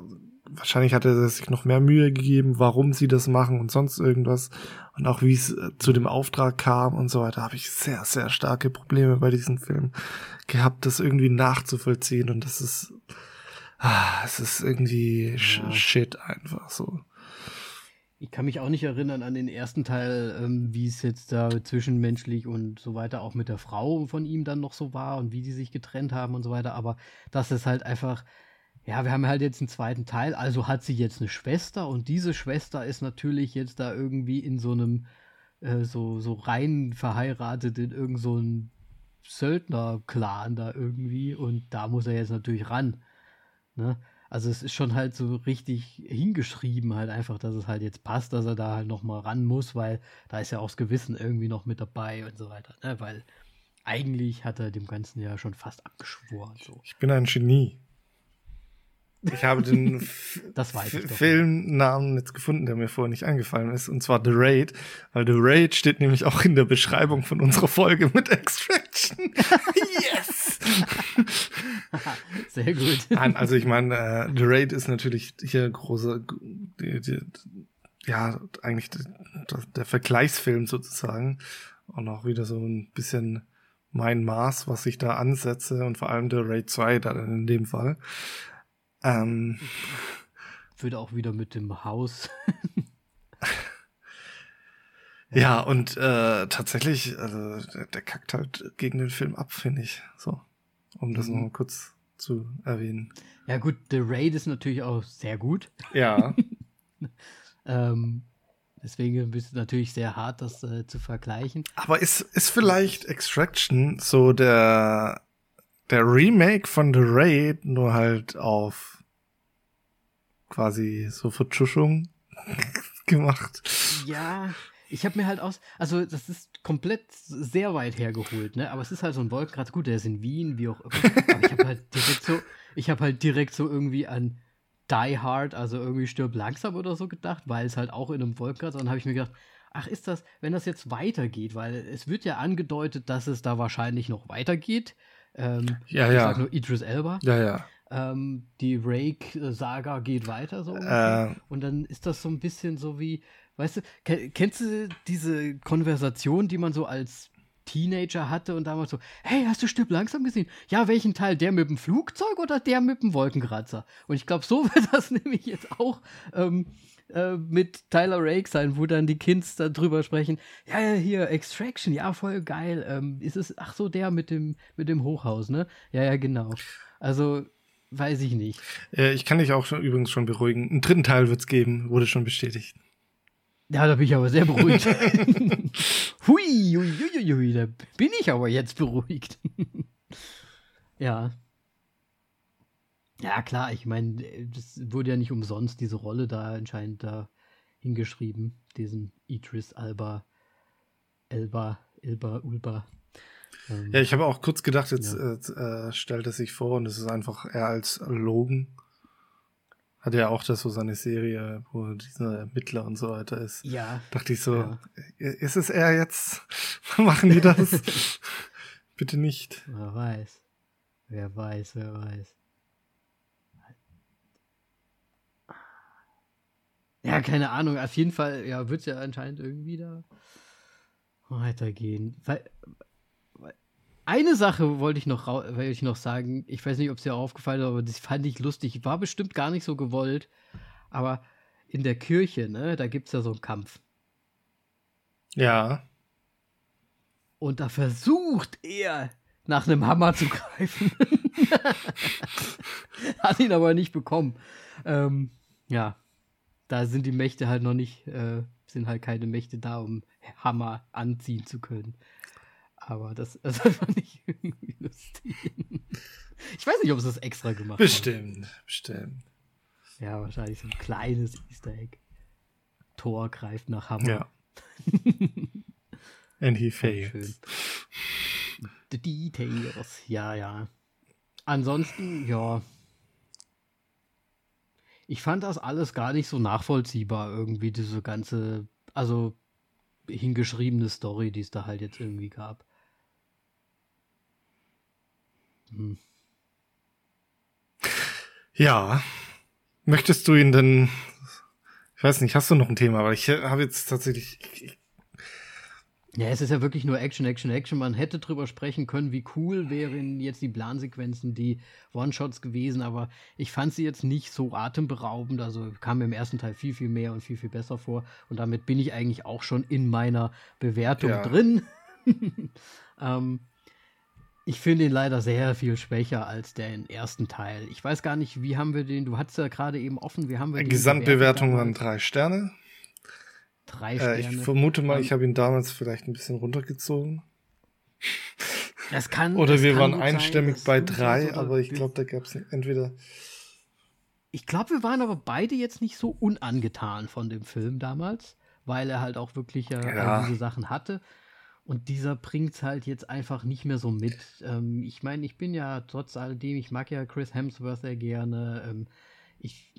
wahrscheinlich hat er sich noch mehr Mühe gegeben, warum sie das machen und sonst irgendwas. Und auch wie es äh, zu dem Auftrag kam und so weiter, habe ich sehr, sehr starke Probleme bei diesem Film gehabt, das irgendwie nachzuvollziehen. Und das ist, ah, es ist irgendwie ja. Shit einfach so. Ich kann mich auch nicht erinnern an den ersten Teil, ähm, wie es jetzt da zwischenmenschlich und so weiter auch mit der Frau von ihm dann noch so war und wie die sich getrennt haben und so weiter. Aber das ist halt einfach, ja, wir haben halt jetzt einen zweiten Teil, also hat sie jetzt eine Schwester und diese Schwester ist natürlich jetzt da irgendwie in so einem, äh, so, so rein verheiratet in irgendeinem so Söldner-Clan da irgendwie und da muss er jetzt natürlich ran. Ne? Also es ist schon halt so richtig hingeschrieben halt einfach, dass es halt jetzt passt, dass er da halt nochmal ran muss, weil da ist ja auch das Gewissen irgendwie noch mit dabei und so weiter, ne? Weil eigentlich hat er dem Ganzen ja schon fast abgeschworen. So. Ich bin ein Genie. Ich habe den (laughs) Filmnamen jetzt gefunden, der mir vorher nicht eingefallen ist, und zwar The Raid, weil The Raid steht nämlich auch in der Beschreibung von unserer Folge mit Extraction. (laughs) yes! (laughs) Sehr gut. Nein, also ich meine, äh, The Raid ist natürlich hier große, ja, eigentlich der, Vergleichsfilm sozusagen. Und auch wieder so ein bisschen mein Maß, was ich da ansetze und vor allem der Raid 2 dann in dem Fall. Ähm, Würde auch wieder mit dem Haus. (laughs) ja, und äh, tatsächlich, also der, der, kackt halt gegen den Film ab, finde ich. So, um das mhm. nochmal kurz zu erwähnen. Ja, gut, The Raid ist natürlich auch sehr gut. Ja. (laughs) ähm, deswegen ist es natürlich sehr hart, das äh, zu vergleichen. Aber ist, ist vielleicht Extraction so der, der Remake von The Raid, nur halt auf quasi so Vertuschung (laughs) gemacht? Ja, ich habe mir halt aus, also das ist komplett sehr weit hergeholt, ne? Aber es ist halt so ein Wolkenkratzer. Gut, der ist in Wien, wie auch immer. Ich habe halt direkt so, ich habe halt direkt so irgendwie an Die Hard, also irgendwie stirb langsam oder so gedacht, weil es halt auch in einem Wolkenkratzer. Und dann habe ich mir gedacht, ach, ist das, wenn das jetzt weitergeht, weil es wird ja angedeutet, dass es da wahrscheinlich noch weitergeht. Ähm, ja, ja. Ich sag nur Idris Elba. Ja, ja. Ähm, die Rake-Saga geht weiter so. Äh, und dann ist das so ein bisschen so wie, Weißt du, kennst du diese Konversation, die man so als Teenager hatte und damals so, hey, hast du Stück langsam gesehen? Ja, welchen Teil? Der mit dem Flugzeug oder der mit dem Wolkenkratzer? Und ich glaube, so (laughs) wird das nämlich jetzt auch ähm, äh, mit Tyler Rake sein, wo dann die Kids da drüber sprechen. Ja, ja, hier, Extraction, ja, voll geil. Ähm, ist es, ach so, der mit dem, mit dem Hochhaus, ne? Ja, ja, genau. Also, weiß ich nicht. Äh, ich kann dich auch schon, übrigens schon beruhigen. Einen dritten Teil wird es geben, wurde schon bestätigt. Ja, da bin ich aber sehr beruhigt. (laughs) hui, hui, hui, hui, da bin ich aber jetzt beruhigt. (laughs) ja. Ja, klar, ich meine, das wurde ja nicht umsonst diese Rolle da anscheinend da hingeschrieben, diesen Idris Alba, Elba, Elba, Ulba. Ähm, ja, ich habe auch kurz gedacht, jetzt ja. äh, stellt er sich vor und es ist einfach eher als Logan hat ja auch das so seine Serie, wo dieser Ermittler und so weiter ist. Ja. Dachte ich so, ja. ist es er jetzt? (laughs) Machen die das? (laughs) Bitte nicht. Wer weiß. Wer weiß, wer weiß. Ja, keine Ahnung. Auf jeden Fall, ja, wird es ja anscheinend irgendwie da weitergehen. Weil, eine Sache wollte ich noch, wollte ich noch sagen. Ich weiß nicht, ob es dir aufgefallen ist, aber das fand ich lustig. War bestimmt gar nicht so gewollt. Aber in der Kirche, ne, da gibt es ja so einen Kampf. Ja. Und da versucht er, nach einem Hammer zu greifen. (laughs) (laughs) Hat ihn aber nicht bekommen. Ähm, ja, da sind die Mächte halt noch nicht, äh, sind halt keine Mächte da, um Hammer anziehen zu können. Aber das, (laughs) das fand ich irgendwie lustig. Ich weiß nicht, ob es das extra gemacht bestimmt, hat. Bestimmt, bestimmt. Ja, wahrscheinlich so ein kleines Easter Egg. Thor greift nach Hammer. Ja. (laughs) And he failed. Schön. The details. Ja, ja. Ansonsten, ja. Ich fand das alles gar nicht so nachvollziehbar, irgendwie, diese ganze, also hingeschriebene Story, die es da halt jetzt irgendwie gab. Hm. Ja. Möchtest du ihn denn, ich weiß nicht, hast du noch ein Thema, aber ich habe jetzt tatsächlich. Ich, ja, es ist ja wirklich nur Action, Action, Action. Man hätte drüber sprechen können, wie cool wären jetzt die Plansequenzen, die One-Shots gewesen, aber ich fand sie jetzt nicht so atemberaubend. Also kam mir im ersten Teil viel, viel mehr und viel, viel besser vor. Und damit bin ich eigentlich auch schon in meiner Bewertung ja. drin. (laughs) ähm, ich finde ihn leider sehr viel schwächer als den ersten Teil. Ich weiß gar nicht, wie haben wir den, du hattest ja gerade eben offen, wie haben wir den Gesamtbewertung waren drei Sterne. Drei Sterne. Äh, ich vermute mal, ich habe ihn damals vielleicht ein bisschen runtergezogen. Das kann. Oder das wir kann waren einstimmig bei drei, aber ich glaube, da gab es entweder. Ich glaube, wir waren aber beide jetzt nicht so unangetan von dem Film damals, weil er halt auch wirklich ja, ja. diese Sachen hatte. Und dieser bringt es halt jetzt einfach nicht mehr so mit. Ähm, ich meine, ich bin ja trotz alledem, ich mag ja Chris Hemsworth sehr gerne. Ähm, ich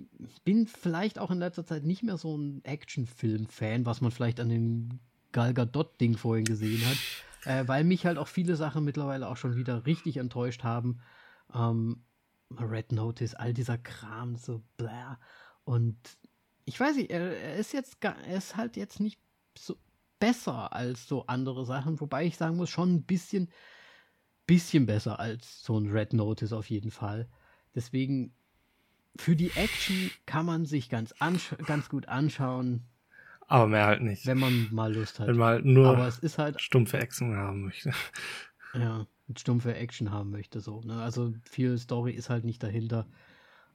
bin vielleicht auch in letzter Zeit nicht mehr so ein Actionfilm-Fan, was man vielleicht an dem Gal Gadot-Ding vorhin gesehen hat, äh, weil mich halt auch viele Sachen mittlerweile auch schon wieder richtig enttäuscht haben. Ähm, Red Notice, all dieser Kram, so bla. Und ich weiß nicht, er, er ist jetzt er ist halt jetzt nicht so besser als so andere Sachen, wobei ich sagen muss, schon ein bisschen, bisschen besser als so ein Red Notice auf jeden Fall. Deswegen, für die Action kann man sich ganz, ganz gut anschauen. Aber mehr halt nicht. Wenn man mal Lust hat. Wenn man halt nur Aber es ist halt, stumpfe Action haben möchte. (laughs) ja, stumpfe Action haben möchte, so. Ne? Also viel Story ist halt nicht dahinter.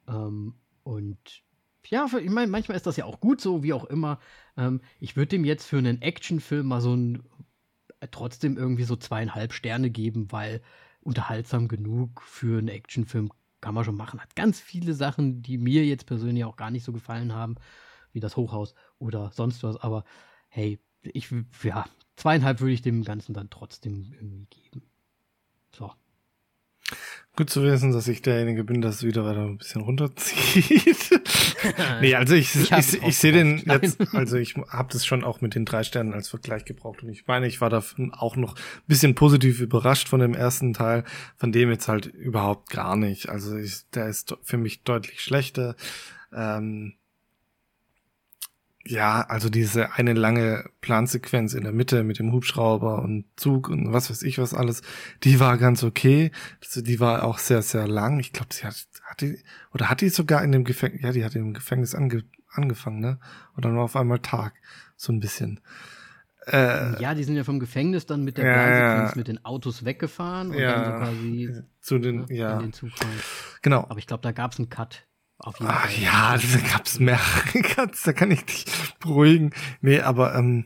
Ähm, und ja, ich meine, manchmal ist das ja auch gut so, wie auch immer. Ähm, ich würde dem jetzt für einen Actionfilm mal so ein äh, trotzdem irgendwie so zweieinhalb Sterne geben, weil unterhaltsam genug für einen Actionfilm kann man schon machen. Hat ganz viele Sachen, die mir jetzt persönlich auch gar nicht so gefallen haben, wie das Hochhaus oder sonst was. Aber hey, ich, ja, zweieinhalb würde ich dem Ganzen dann trotzdem irgendwie geben. So. Gut zu wissen, dass ich derjenige bin, das wieder weiter ein bisschen runterzieht. (laughs) nee, also ich, ich, ich, ich sehe den jetzt, also ich habe das schon auch mit den drei Sternen als Vergleich gebraucht und ich meine, ich war davon auch noch ein bisschen positiv überrascht von dem ersten Teil, von dem jetzt halt überhaupt gar nicht. Also ich, der ist für mich deutlich schlechter. Ähm, ja, also diese eine lange Plansequenz in der Mitte mit dem Hubschrauber und Zug und was weiß ich was alles, die war ganz okay. Also die war auch sehr, sehr lang. Ich glaube, sie hat, hat die, oder hat die sogar in dem Gefängnis, ja, die hat im Gefängnis ange, angefangen, ne? Und dann war auf einmal Tag. So ein bisschen. Äh, ja, die sind ja vom Gefängnis dann mit der ja, Plansequenz mit den Autos weggefahren und ja, dann so quasi zu den, ja. in den Zug rein. Genau. Aber ich glaube, da gab es einen Cut. Auf jeden Ach, Fall. Ja, (laughs) da gab's Cuts, (laughs) da kann ich dich beruhigen. Nee, aber ähm,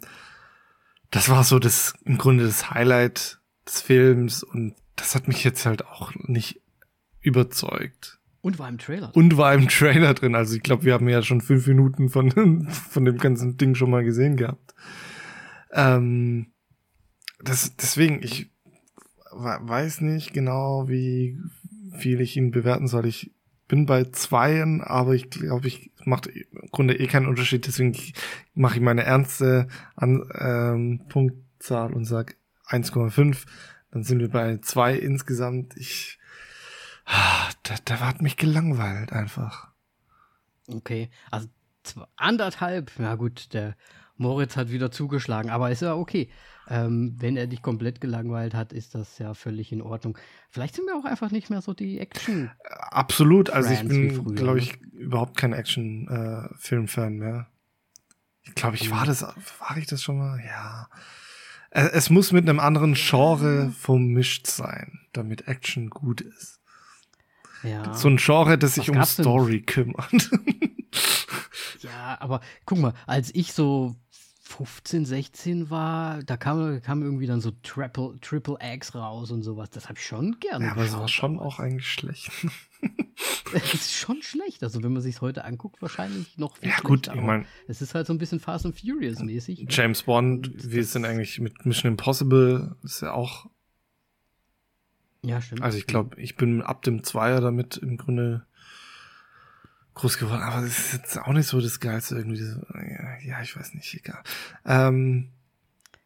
das war so das im Grunde das Highlight des Films und das hat mich jetzt halt auch nicht überzeugt. Und war im Trailer. Drin. Und war im Trailer drin. Also ich glaube, wir haben ja schon fünf Minuten von, (laughs) von dem ganzen Ding schon mal gesehen gehabt. Ähm, das, deswegen, ich weiß nicht genau, wie viel ich ihn bewerten soll. Ich bin bei zweien, aber ich glaube, ich macht im Grunde eh keinen Unterschied, deswegen mache ich meine ernste An ähm, Punktzahl und sag 1,5. Dann sind wir bei zwei insgesamt. Ich, ah, der, der hat mich gelangweilt einfach. Okay, also anderthalb, ja gut, der Moritz hat wieder zugeschlagen, aber ist ja okay. Ähm, wenn er dich komplett gelangweilt hat, ist das ja völlig in Ordnung. Vielleicht sind wir auch einfach nicht mehr so die Action. Absolut, also ich bin, glaube ich, ne? überhaupt kein Action-Film-Fan äh, mehr. Ich glaube, ich war das, war ich das schon mal? Ja. Es, es muss mit einem anderen Genre vermischt sein, damit Action gut ist. Ja. So ein Genre, das sich um Story denn? kümmert. (laughs) ja, aber guck mal, als ich so 15, 16 war, da kam, kam irgendwie dann so Triple, Triple X raus und sowas. Das habe ich schon gerne. Ja, aber es war schon auch eigentlich schlecht. (laughs) es ist schon schlecht. Also, wenn man sich heute anguckt, wahrscheinlich noch viel Ja, gut, ich meine. Es ist halt so ein bisschen Fast and Furious mäßig. Ne? James Bond, wie ist denn eigentlich mit Mission Impossible? Ist ja auch. Ja, stimmt. Also, ich glaube, ich bin ab dem Zweier damit im Grunde groß geworden, aber das ist jetzt auch nicht so das Geilste irgendwie. So, ja, ich weiß nicht, egal. Ähm,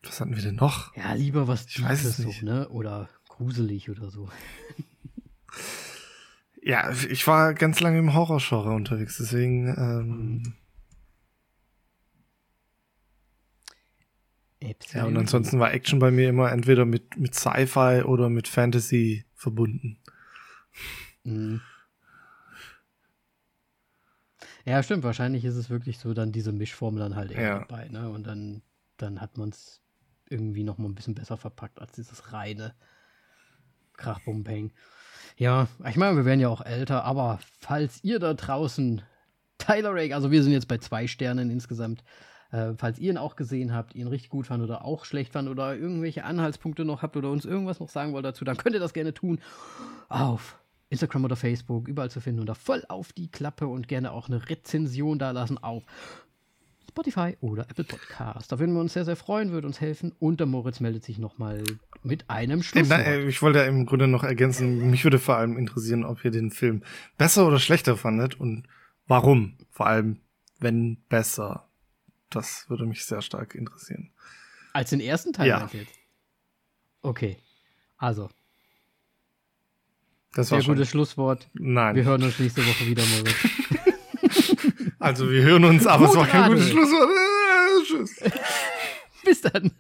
was hatten wir denn noch? Ja, lieber was ich weiß es nicht. so, ne? Oder gruselig oder so. ja, ich war ganz lange im Horrorgenre unterwegs, deswegen. Ähm, ja, und ansonsten war Action bei mir immer entweder mit, mit Sci-Fi oder mit Fantasy verbunden. Mhm. Ja, stimmt. Wahrscheinlich ist es wirklich so dann diese Mischform dann halt eher ja. dabei, ne? Und dann, dann hat man es irgendwie noch mal ein bisschen besser verpackt als dieses reine Krachbumpeng. Ja, ich meine, wir werden ja auch älter, aber falls ihr da draußen Tyler Rake, also wir sind jetzt bei zwei Sternen insgesamt, äh, falls ihr ihn auch gesehen habt, ihn richtig gut fand oder auch schlecht fand oder irgendwelche Anhaltspunkte noch habt oder uns irgendwas noch sagen wollt dazu, dann könnt ihr das gerne tun. Auf Instagram oder Facebook, überall zu finden unter voll auf die Klappe und gerne auch eine Rezension da lassen auf Spotify oder Apple Podcast. Da würden wir uns sehr, sehr freuen, würde uns helfen. Und der Moritz meldet sich nochmal mit einem Schluss. Äh, ich wollte ja im Grunde noch ergänzen, mich würde vor allem interessieren, ob ihr den Film besser oder schlechter fandet und Warum? Vor allem, wenn besser. Das würde mich sehr stark interessieren. Als den ersten Teil Ja. Okay. Also, Das sehr war schon. gutes Schlusswort. Nein. Wir hören uns nächste Woche wieder, Moritz. (laughs) also wir hören uns, aber es war kein Gut gutes. Schlusswort. Äh, Tschüss. Bis dann.